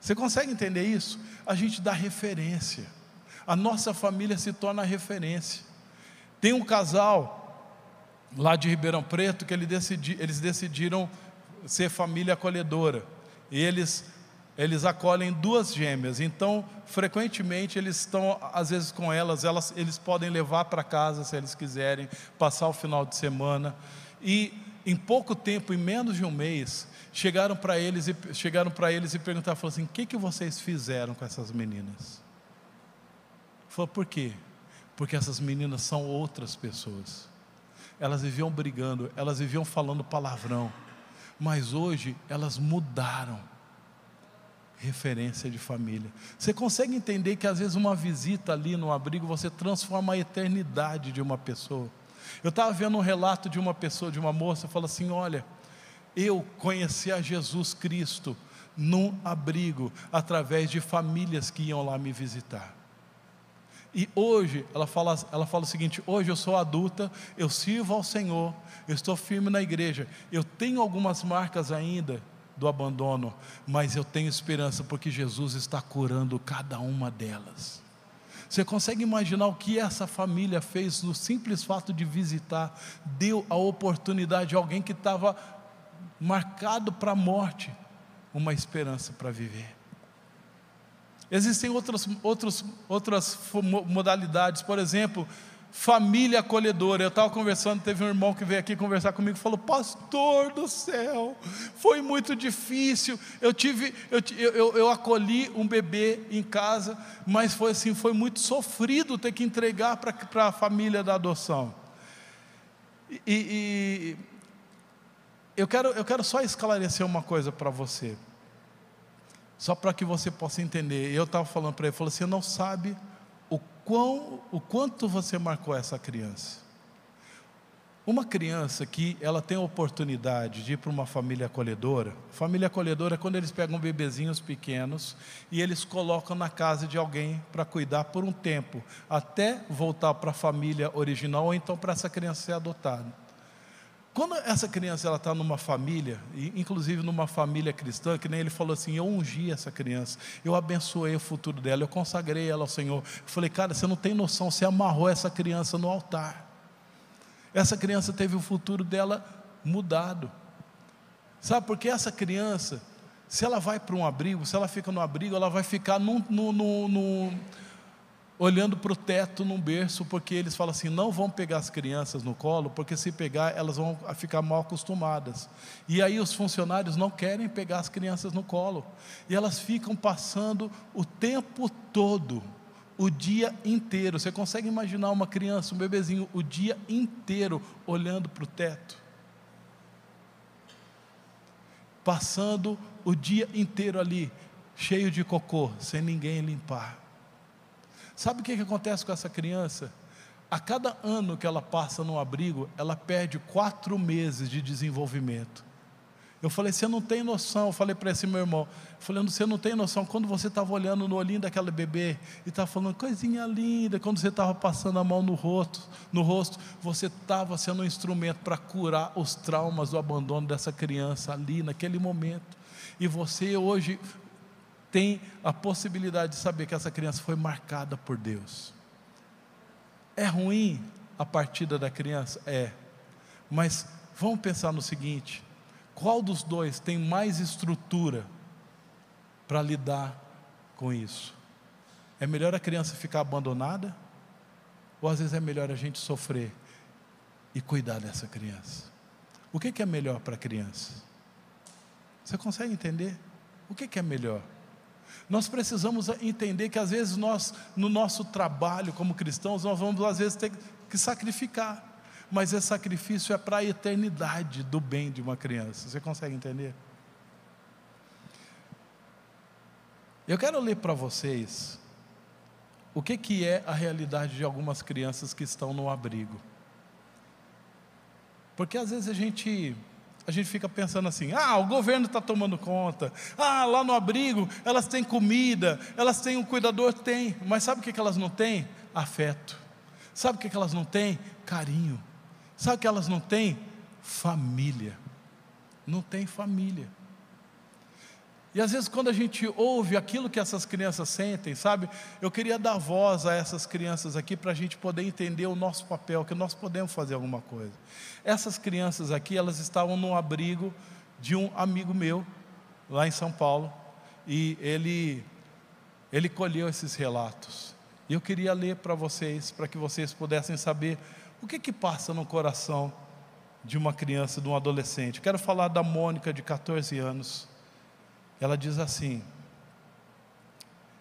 Você consegue entender isso? A gente dá referência. A nossa família se torna referência. Tem um casal lá de Ribeirão Preto que eles decidiram ser família acolhedora. E eles, eles acolhem duas gêmeas. Então, frequentemente, eles estão, às vezes, com elas, elas eles podem levar para casa se eles quiserem, passar o final de semana. E em pouco tempo, em menos de um mês, chegaram para eles e chegaram para eles e perguntaram assim: o que, que vocês fizeram com essas meninas? Falou, por quê? Porque essas meninas são outras pessoas elas viviam brigando, elas viviam falando palavrão, mas hoje elas mudaram. Referência de família. Você consegue entender que às vezes uma visita ali no abrigo você transforma a eternidade de uma pessoa? Eu estava vendo um relato de uma pessoa, de uma moça, fala assim: olha, eu conheci a Jesus Cristo num abrigo, através de famílias que iam lá me visitar. E hoje, ela fala, ela fala o seguinte: hoje eu sou adulta, eu sirvo ao Senhor, eu estou firme na igreja, eu tenho algumas marcas ainda do abandono, mas eu tenho esperança porque Jesus está curando cada uma delas. Você consegue imaginar o que essa família fez no simples fato de visitar? Deu a oportunidade a alguém que estava marcado para a morte, uma esperança para viver. Existem outras, outros, outras modalidades, por exemplo, família acolhedora. Eu estava conversando, teve um irmão que veio aqui conversar comigo e falou: Pastor do céu, foi muito difícil. Eu tive, eu, eu, eu acolhi um bebê em casa, mas foi assim, foi muito sofrido ter que entregar para a família da adoção. E, e eu, quero, eu quero só esclarecer uma coisa para você. Só para que você possa entender. Eu estava falando para ele, falou assim: não sabe o, quão, o quanto você marcou essa criança. Uma criança que ela tem a oportunidade de ir para uma família acolhedora, família acolhedora é quando eles pegam bebezinhos pequenos e eles colocam na casa de alguém para cuidar por um tempo, até voltar para a família original ou então para essa criança ser adotada. Quando essa criança ela está numa família, inclusive numa família cristã, que nem ele falou assim, eu ungi essa criança, eu abençoei o futuro dela, eu consagrei ela ao Senhor. Eu falei, cara, você não tem noção, você amarrou essa criança no altar. Essa criança teve o futuro dela mudado. Sabe, porque essa criança, se ela vai para um abrigo, se ela fica no abrigo, ela vai ficar num, num, num olhando para o teto num berço, porque eles falam assim: não vão pegar as crianças no colo, porque se pegar, elas vão ficar mal acostumadas. E aí os funcionários não querem pegar as crianças no colo, e elas ficam passando o tempo todo, o dia inteiro. Você consegue imaginar uma criança, um bebezinho, o dia inteiro olhando para o teto? Passando o dia inteiro ali, cheio de cocô, sem ninguém limpar. Sabe o que, que acontece com essa criança? A cada ano que ela passa no abrigo, ela perde quatro meses de desenvolvimento. Eu falei, você não tem noção. Eu falei para esse meu irmão, falando, você não tem noção. Quando você estava olhando no olhinho daquela bebê e estava falando, coisinha linda, quando você estava passando a mão no rosto, no rosto, você estava sendo um instrumento para curar os traumas do abandono dessa criança ali, naquele momento. E você hoje tem a possibilidade de saber que essa criança foi marcada por Deus. É ruim a partida da criança? É. Mas vamos pensar no seguinte: qual dos dois tem mais estrutura para lidar com isso? É melhor a criança ficar abandonada? Ou às vezes é melhor a gente sofrer e cuidar dessa criança? O que, é melhor para a criança? Você consegue entender? O que é melhor? Nós precisamos entender que às vezes nós, no nosso trabalho como cristãos, nós vamos às vezes ter que sacrificar, mas esse sacrifício é para a eternidade do bem de uma criança. Você consegue entender? Eu quero ler para vocês o que, que é a realidade de algumas crianças que estão no abrigo. Porque às vezes a gente a gente fica pensando assim: ah, o governo está tomando conta, ah, lá no abrigo elas têm comida, elas têm um cuidador, tem, mas sabe o que, elas não têm? Afeto. Sabe o que elas não têm? Carinho. Sabe o que elas não têm? Família. Não tem família. E às vezes, quando a gente ouve aquilo que essas crianças sentem, sabe? Eu queria dar voz a essas crianças aqui para a gente poder entender o nosso papel, que nós podemos fazer alguma coisa. Essas crianças aqui, elas estavam no abrigo de um amigo meu, lá em São Paulo, e ele, ele colheu esses relatos. E eu queria ler para vocês, para que vocês pudessem saber o que que passa no coração de uma criança, de um adolescente. Quero falar da Mônica, de 14 anos. Ela diz assim: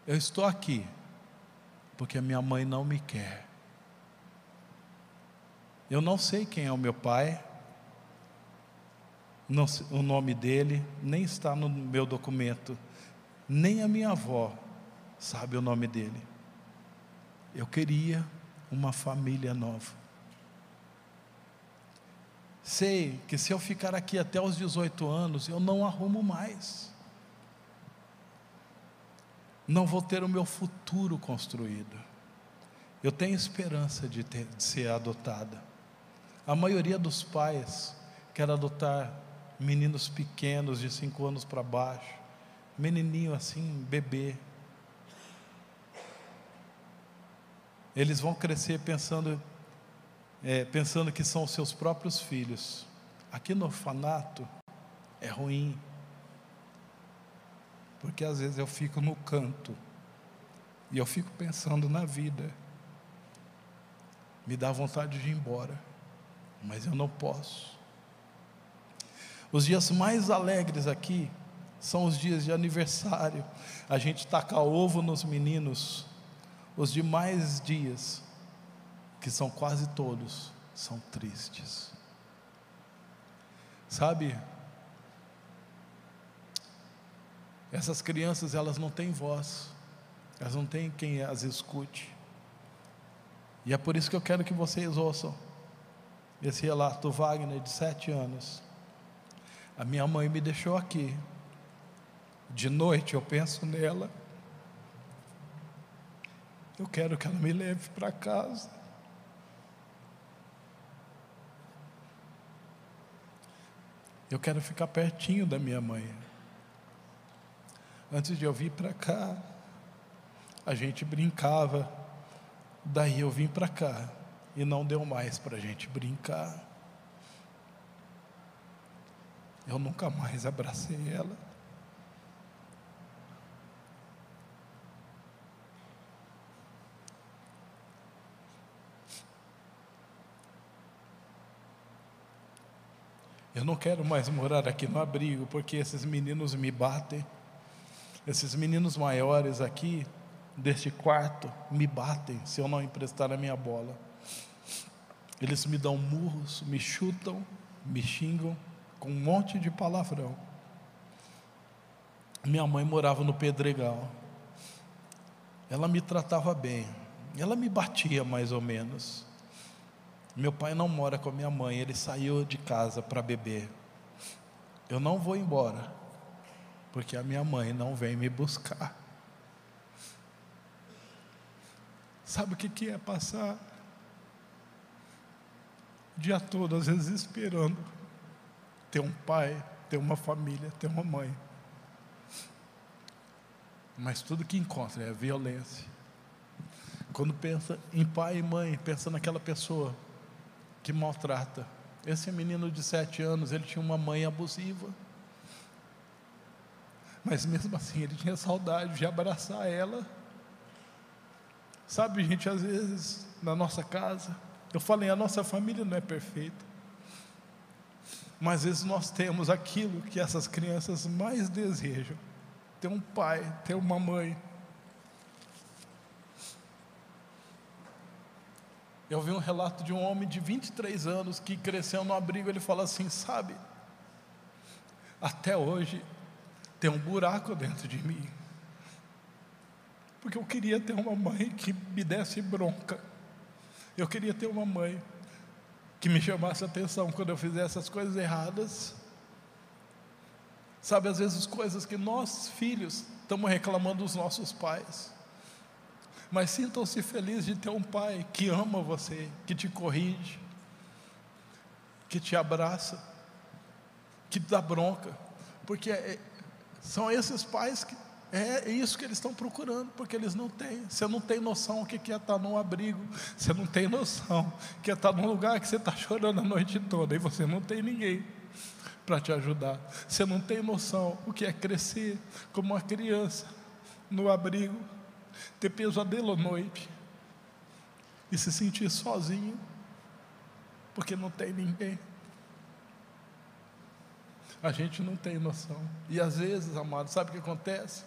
Eu estou aqui porque a minha mãe não me quer. Eu não sei quem é o meu pai, não, o nome dele nem está no meu documento, nem a minha avó sabe o nome dele. Eu queria uma família nova. Sei que se eu ficar aqui até os 18 anos, eu não arrumo mais não vou ter o meu futuro construído. Eu tenho esperança de, ter, de ser adotada. A maioria dos pais quer adotar meninos pequenos de cinco anos para baixo, menininho assim, bebê. Eles vão crescer pensando, é, pensando que são os seus próprios filhos. Aqui no orfanato é ruim, porque às vezes eu fico no canto e eu fico pensando na vida. Me dá vontade de ir embora, mas eu não posso. Os dias mais alegres aqui são os dias de aniversário. A gente taca ovo nos meninos. Os demais dias, que são quase todos, são tristes. Sabe, Essas crianças, elas não têm voz, elas não têm quem as escute. E é por isso que eu quero que vocês ouçam esse relato do Wagner, de sete anos. A minha mãe me deixou aqui. De noite eu penso nela. Eu quero que ela me leve para casa. Eu quero ficar pertinho da minha mãe. Antes de eu vir para cá, a gente brincava. Daí eu vim para cá e não deu mais para a gente brincar. Eu nunca mais abracei ela. Eu não quero mais morar aqui no abrigo, porque esses meninos me batem. Esses meninos maiores aqui, deste quarto, me batem se eu não emprestar a minha bola. Eles me dão murros, me chutam, me xingam com um monte de palavrão. Minha mãe morava no Pedregal. Ela me tratava bem. Ela me batia mais ou menos. Meu pai não mora com a minha mãe, ele saiu de casa para beber. Eu não vou embora porque a minha mãe não vem me buscar. Sabe o que é passar o dia todo, às vezes esperando ter um pai, ter uma família, ter uma mãe. Mas tudo que encontra é violência. Quando pensa em pai e mãe, pensa naquela pessoa que maltrata. Esse menino de sete anos, ele tinha uma mãe abusiva. Mas mesmo assim, ele tinha saudade de abraçar ela. Sabe, gente, às vezes, na nossa casa, eu falei, a nossa família não é perfeita. Mas às vezes nós temos aquilo que essas crianças mais desejam: ter um pai, ter uma mãe. Eu vi um relato de um homem de 23 anos que cresceu no abrigo. Ele fala assim: sabe, até hoje tem um buraco dentro de mim. Porque eu queria ter uma mãe que me desse bronca. Eu queria ter uma mãe que me chamasse atenção quando eu fizesse as coisas erradas. Sabe, às vezes coisas que nós, filhos, estamos reclamando dos nossos pais. Mas sintam-se felizes de ter um pai que ama você, que te corrige, que te abraça, que te dá bronca. Porque é, são esses pais que é isso que eles estão procurando, porque eles não têm. Você não tem noção o que é estar num abrigo. Você não tem noção que é estar num lugar que você está chorando a noite toda e você não tem ninguém para te ajudar. Você não tem noção o que é crescer como uma criança no abrigo, ter pesadelo à noite e se sentir sozinho, porque não tem ninguém. A gente não tem noção. E às vezes, amado, sabe o que acontece?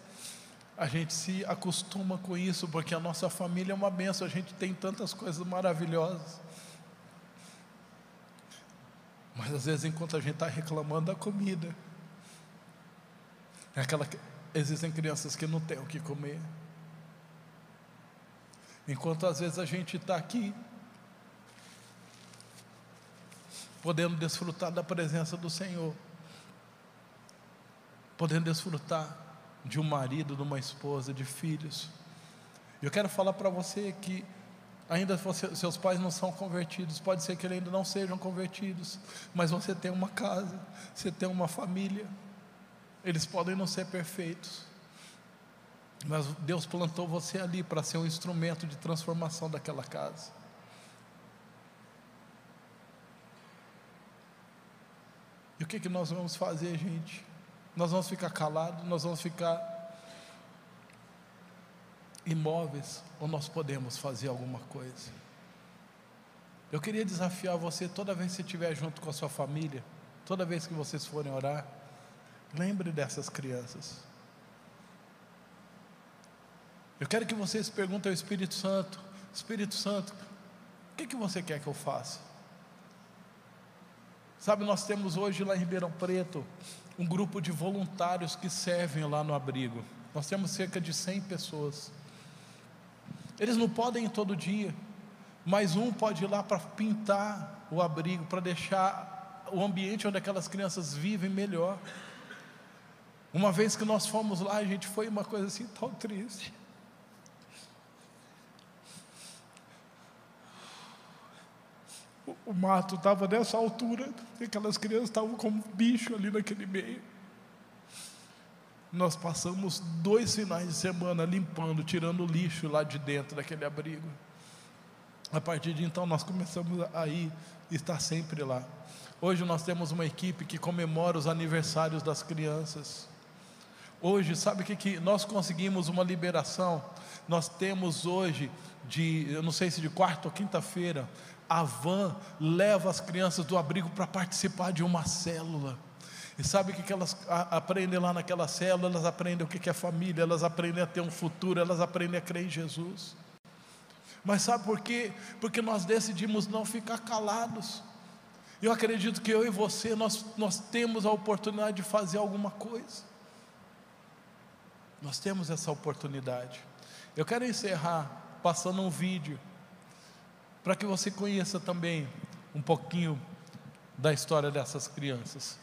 A gente se acostuma com isso, porque a nossa família é uma benção, a gente tem tantas coisas maravilhosas. Mas às vezes, enquanto a gente está reclamando da comida, é aquela que, existem crianças que não têm o que comer. Enquanto às vezes a gente está aqui, podendo desfrutar da presença do Senhor, podendo desfrutar de um marido, de uma esposa, de filhos. Eu quero falar para você que ainda você, seus pais não são convertidos, pode ser que eles ainda não sejam convertidos, mas você tem uma casa, você tem uma família. Eles podem não ser perfeitos, mas Deus plantou você ali para ser um instrumento de transformação daquela casa. E o que, que nós vamos fazer, gente? Nós vamos ficar calados, nós vamos ficar imóveis, ou nós podemos fazer alguma coisa. Eu queria desafiar você, toda vez que você estiver junto com a sua família, toda vez que vocês forem orar, lembre dessas crianças. Eu quero que vocês perguntem ao Espírito Santo: Espírito Santo, o que, que você quer que eu faça? Sabe, nós temos hoje lá em Ribeirão Preto um grupo de voluntários que servem lá no abrigo. Nós temos cerca de 100 pessoas. Eles não podem ir todo dia, mas um pode ir lá para pintar o abrigo, para deixar o ambiente onde aquelas crianças vivem melhor. Uma vez que nós fomos lá, a gente foi uma coisa assim tão triste. O mato estava nessa altura, e aquelas crianças estavam como bicho ali naquele meio. Nós passamos dois finais de semana limpando, tirando o lixo lá de dentro daquele abrigo. A partir de então, nós começamos a ir, estar sempre lá. Hoje nós temos uma equipe que comemora os aniversários das crianças. Hoje, sabe o que, que nós conseguimos uma liberação? Nós temos hoje, de, eu não sei se de quarta ou quinta-feira, a van leva as crianças do abrigo para participar de uma célula. E sabe o que, elas aprendem lá naquela célula? Elas aprendem o que é família, elas aprendem a ter um futuro, elas aprendem a crer em Jesus. Mas sabe por quê? Porque nós decidimos não ficar calados. Eu acredito que eu e você, nós, nós temos a oportunidade de fazer alguma coisa. Nós temos essa oportunidade. Eu quero encerrar passando um vídeo para que você conheça também um pouquinho da história dessas crianças.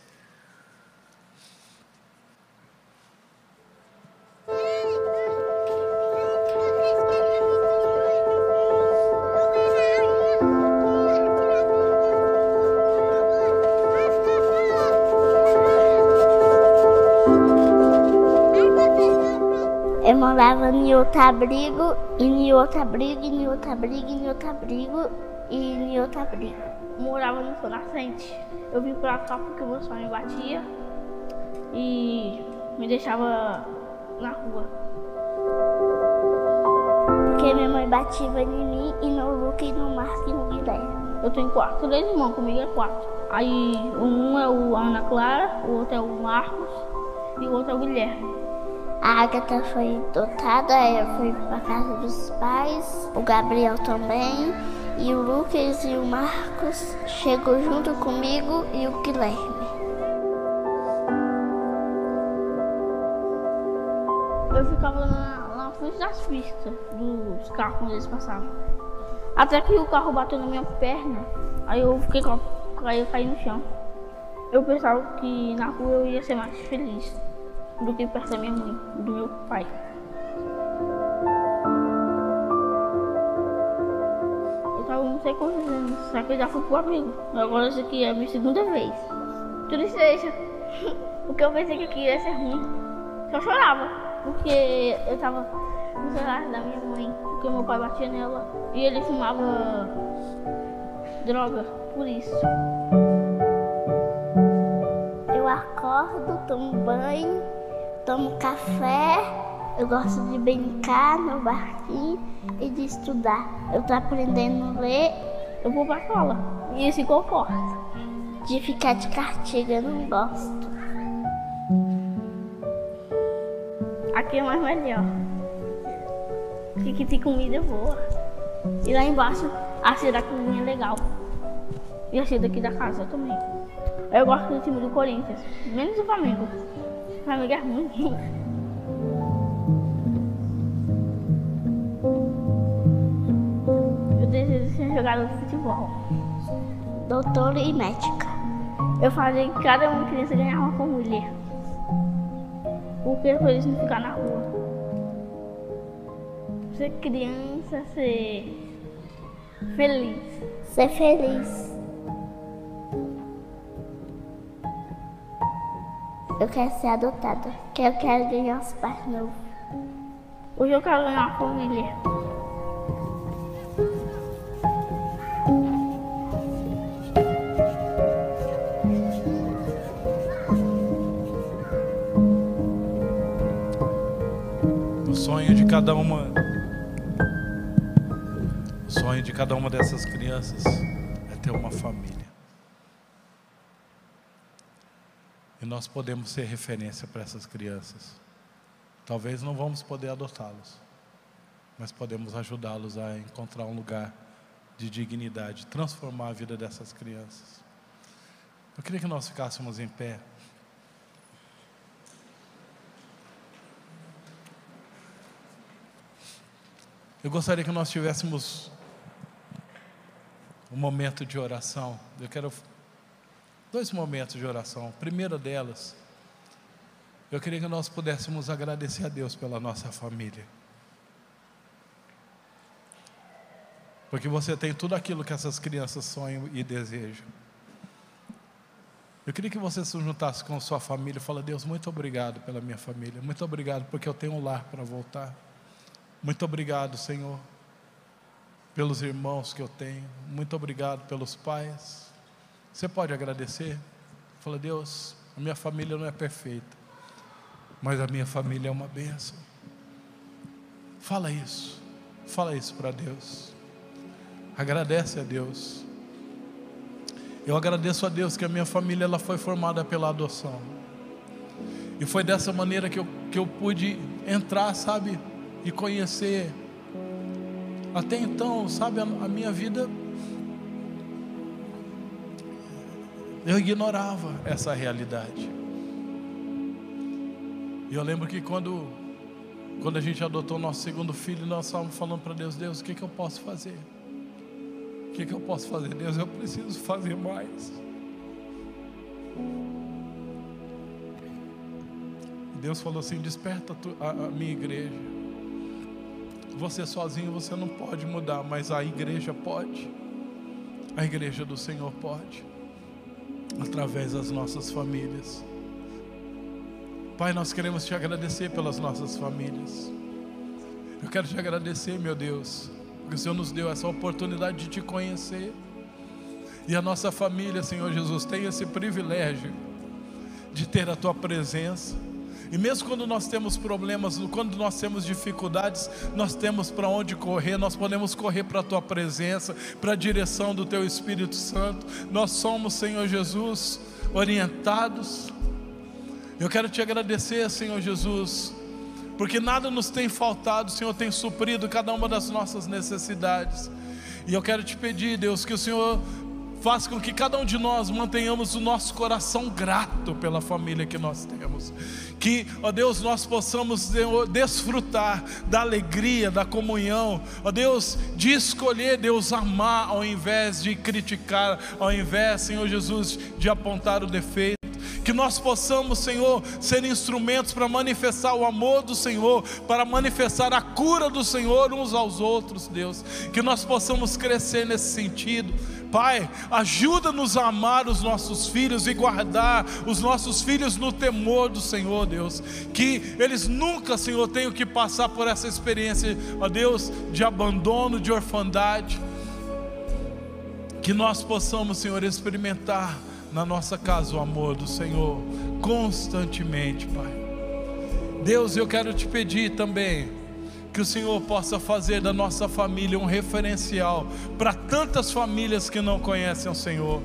Morava em outro abrigo, e em outro abrigo, e em outro abrigo, e em outro abrigo. e em outra briga. Morava no Sol Nascente. Eu vim pra cá porque o meu sonho batia e me deixava na rua. Porque minha mãe batia em mim e no Luca e no Marco e no Guilherme. Eu tenho quatro, três irmãos, comigo é quatro. Aí um é o Ana Clara, o outro é o Marcos e o outro é o Guilherme. A Agatha foi dotada, ela foi para casa dos pais, o Gabriel também, e o Lucas e o Marcos chegou junto comigo e o Guilherme. Eu ficava na, na frente das pistas dos carros quando eles passavam. Até que o carro bateu na minha perna, aí eu fiquei com aí eu caí no chão. Eu pensava que na rua eu ia ser mais feliz do que perto da minha mãe, do meu pai. Eu tava não sei quantos anos, só que eu já fui pro amigo. Agora isso aqui é a minha segunda vez. Tristeza, porque eu pensei que aqui ia ser ruim. Só chorava, porque eu tava no celular da minha mãe, porque meu pai batia nela e ele fumava droga, por isso. Eu acordo, tomo banho, tomo café, eu gosto de brincar no barquinho e de estudar. Eu tô aprendendo a ler, eu vou pra escola e esse conforto. De ficar de castigo eu não gosto. Aqui é mais melhor. Aqui que tem comida boa. E lá embaixo a seda da cozinha é legal. E a seda aqui da casa também. Eu gosto do time do Corinthians, menos o Flamengo. É ruim. Eu desejo ser jogador de futebol. Doutor e médica. Eu fazia que cada uma criança ganhar uma família. Porque pra eles não ficar na rua. Ser criança, ser feliz. Ser feliz. Eu quero ser adotada, que eu quero ganhar os pais novos. Hoje eu quero ganhar uma família. O sonho de cada uma. O sonho de cada uma dessas crianças é ter uma família. E nós podemos ser referência para essas crianças. Talvez não vamos poder adotá-los, mas podemos ajudá-los a encontrar um lugar de dignidade, transformar a vida dessas crianças. Eu queria que nós ficássemos em pé. Eu gostaria que nós tivéssemos um momento de oração. Eu quero dois momentos de oração. O primeiro delas, eu queria que nós pudéssemos agradecer a Deus pela nossa família. Porque você tem tudo aquilo que essas crianças sonham e desejam. Eu queria que você se juntasse com sua família e falasse, Deus, muito obrigado pela minha família. Muito obrigado porque eu tenho um lar para voltar. Muito obrigado, Senhor, pelos irmãos que eu tenho. Muito obrigado pelos pais. Você pode agradecer? Fala, Deus, a minha família não é perfeita, mas a minha família é uma bênção. Fala isso, fala isso para Deus. Agradece a Deus. Eu agradeço a Deus que a minha família ela foi formada pela adoção. E foi dessa maneira que eu, que eu pude entrar, sabe, e conhecer. Até então, sabe, a, a minha vida eu ignorava essa realidade. E eu lembro que quando, quando a gente adotou o nosso segundo filho, nós estávamos falando para Deus: Deus, o que, que eu posso fazer? O que, que eu posso fazer? Deus, eu preciso fazer mais. Deus falou assim: desperta a, a minha igreja. Você sozinho você não pode mudar, mas a igreja pode. A igreja do Senhor pode através das nossas famílias. Pai, nós queremos te agradecer pelas nossas famílias. Eu quero te agradecer, meu Deus, que o Senhor nos deu essa oportunidade de te conhecer. E a nossa família, Senhor Jesus, tem esse privilégio de ter a tua presença. E mesmo quando nós temos problemas, quando nós temos dificuldades, nós temos para onde correr, nós podemos correr para a tua presença, para a direção do teu Espírito Santo. Nós somos, Senhor Jesus, orientados. Eu quero te agradecer, Senhor Jesus, porque nada nos tem faltado, o Senhor tem suprido cada uma das nossas necessidades. E eu quero te pedir, Deus, que o Senhor faz com que cada um de nós mantenhamos o nosso coração grato pela família que nós temos. Que, ó Deus, nós possamos desfrutar da alegria, da comunhão, ó Deus, de escolher, Deus, amar ao invés de criticar, ao invés, Senhor Jesus, de apontar o defeito que nós possamos, Senhor, ser instrumentos para manifestar o amor do Senhor, para manifestar a cura do Senhor uns aos outros, Deus, que nós possamos crescer nesse sentido. Pai, ajuda-nos a amar os nossos filhos e guardar os nossos filhos no temor do Senhor, Deus. Que eles nunca, Senhor, tenham que passar por essa experiência, ó Deus, de abandono, de orfandade. Que nós possamos, Senhor, experimentar na nossa casa o amor do Senhor constantemente, Pai. Deus, eu quero te pedir também que o Senhor possa fazer da nossa família um referencial para tantas famílias que não conhecem o Senhor.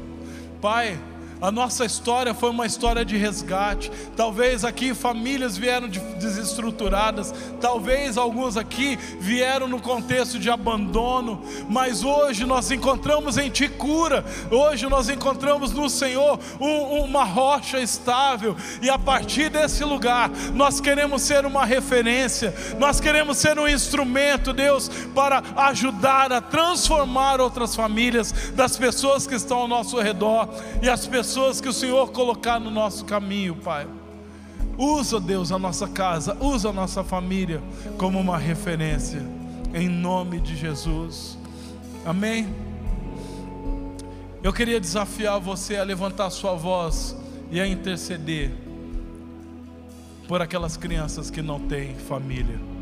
Pai, a nossa história foi uma história de resgate. Talvez aqui famílias vieram desestruturadas, talvez alguns aqui vieram no contexto de abandono, mas hoje nós encontramos em Ti cura, hoje nós encontramos no Senhor um, uma rocha estável, e a partir desse lugar nós queremos ser uma referência, nós queremos ser um instrumento, Deus, para ajudar a transformar outras famílias, das pessoas que estão ao nosso redor. E as pessoas pessoas que o Senhor colocar no nosso caminho, Pai. Usa, Deus, a nossa casa, usa a nossa família como uma referência, em nome de Jesus. Amém? Eu queria desafiar você a levantar sua voz e a interceder por aquelas crianças que não têm família.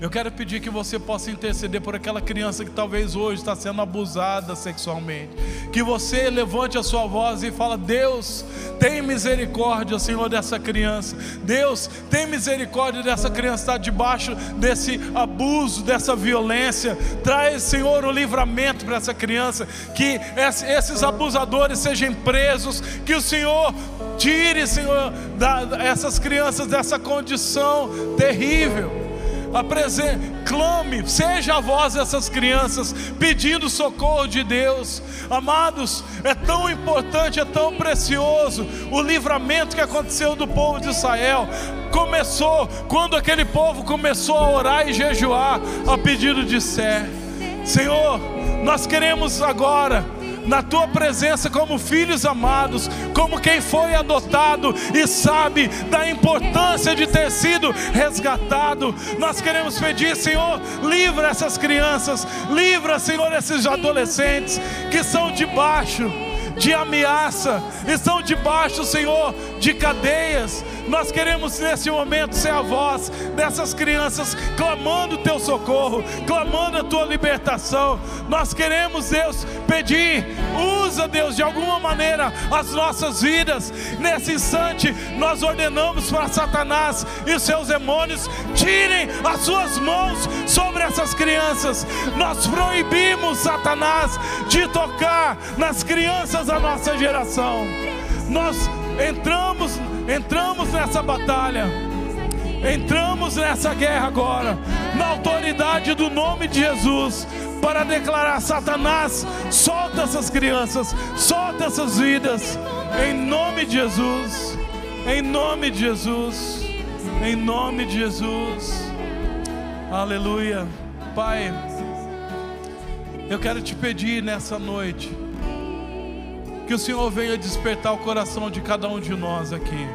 Eu quero pedir que você possa interceder por aquela criança que talvez hoje está sendo abusada sexualmente. Que você levante a sua voz e fala: Deus, tem misericórdia, Senhor, dessa criança. Deus, tem misericórdia dessa criança que está debaixo desse abuso, dessa violência. Traz, Senhor, o livramento para essa criança. Que esses abusadores sejam presos. Que o Senhor tire, Senhor, da, essas crianças dessa condição terrível apresente, clame, seja a voz dessas crianças pedindo socorro de Deus. Amados, é tão importante, é tão precioso o livramento que aconteceu do povo de Israel. Começou quando aquele povo começou a orar e jejuar a pedido de Sé. Senhor, nós queremos agora na tua presença como filhos amados, como quem foi adotado e sabe da importância de ter sido resgatado. Nós queremos pedir, Senhor, livra essas crianças, livra, Senhor, esses adolescentes que são debaixo de ameaça, estão debaixo, Senhor, de cadeias. Nós queremos nesse momento ser a voz dessas crianças clamando o teu socorro, clamando a tua libertação. Nós queremos, Deus, pedir, usa, Deus, de alguma maneira as nossas vidas. Nesse instante, nós ordenamos para Satanás e seus demônios tirem as suas mãos sobre essas crianças. Nós proibimos Satanás de tocar nas crianças da nossa geração. Nós entramos, entramos nessa batalha. Entramos nessa guerra agora, na autoridade do nome de Jesus, para declarar: Satanás, solta essas crianças, solta essas vidas, em nome de Jesus, em nome de Jesus, em nome de Jesus, aleluia, Pai. Eu quero te pedir nessa noite, que o Senhor venha despertar o coração de cada um de nós aqui.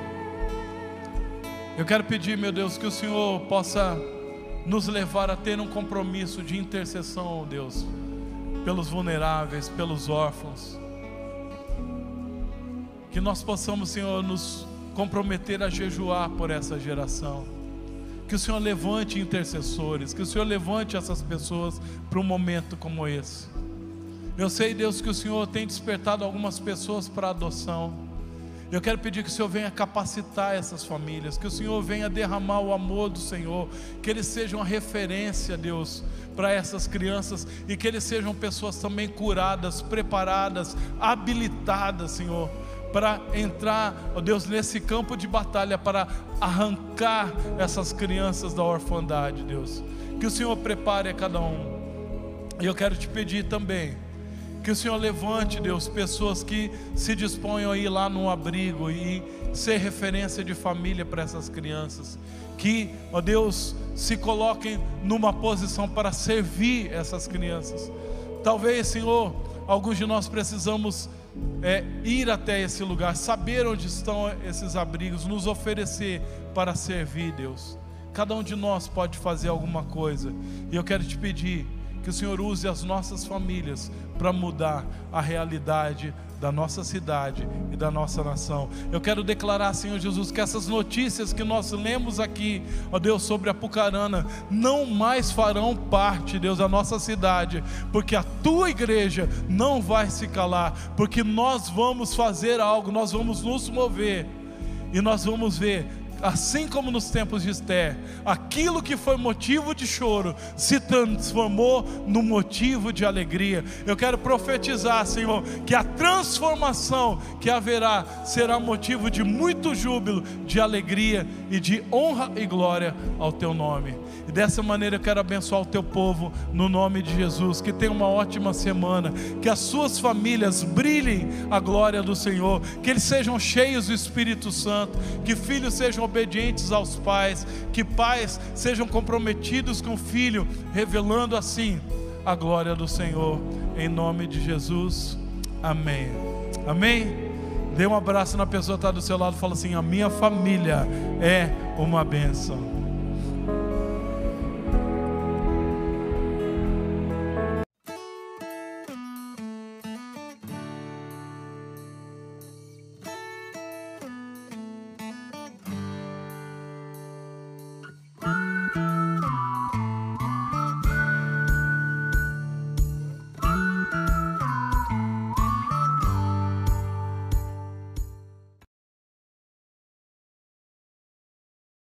Eu quero pedir, meu Deus, que o Senhor possa nos levar a ter um compromisso de intercessão, Deus, pelos vulneráveis, pelos órfãos. Que nós possamos, Senhor, nos comprometer a jejuar por essa geração Que o Senhor levante intercessores, que o Senhor levante essas pessoas para um momento como esse. Eu sei, Deus, que o Senhor tem despertado algumas pessoas para adoção. Eu quero pedir que o Senhor venha capacitar essas famílias, que o Senhor venha derramar o amor do Senhor, que eles sejam a referência, Deus, para essas crianças e que eles sejam pessoas também curadas, preparadas, habilitadas, Senhor, para entrar, ó Deus, nesse campo de batalha para arrancar essas crianças da orfandade, Deus. Que o Senhor prepare a cada um. E eu quero te pedir também que o Senhor levante, Deus, pessoas que se disponham a ir lá no abrigo e ser referência de família para essas crianças. Que, ó Deus, se coloquem numa posição para servir essas crianças. Talvez, Senhor, alguns de nós precisamos é, ir até esse lugar, saber onde estão esses abrigos, nos oferecer para servir, Deus. Cada um de nós pode fazer alguma coisa. E eu quero te pedir que o Senhor use as nossas famílias para mudar a realidade da nossa cidade e da nossa nação. Eu quero declarar, Senhor Jesus, que essas notícias que nós lemos aqui, ó Deus, sobre a Pucarana, não mais farão parte, Deus, da nossa cidade, porque a tua igreja não vai se calar, porque nós vamos fazer algo, nós vamos nos mover e nós vamos ver assim como nos tempos de Esther, aquilo que foi motivo de choro se transformou no motivo de alegria. Eu quero profetizar, Senhor, que a transformação que haverá será motivo de muito júbilo, de alegria e de honra e glória ao teu nome. E dessa maneira eu quero abençoar o teu povo no nome de Jesus. Que tenha uma ótima semana, que as suas famílias brilhem a glória do Senhor, que eles sejam cheios do Espírito Santo, que filhos sejam obedientes aos pais, que pais sejam comprometidos com o filho, revelando assim a glória do Senhor. Em nome de Jesus. Amém. Amém. Dê um abraço na pessoa que está do seu lado e fala assim: A minha família é uma bênção.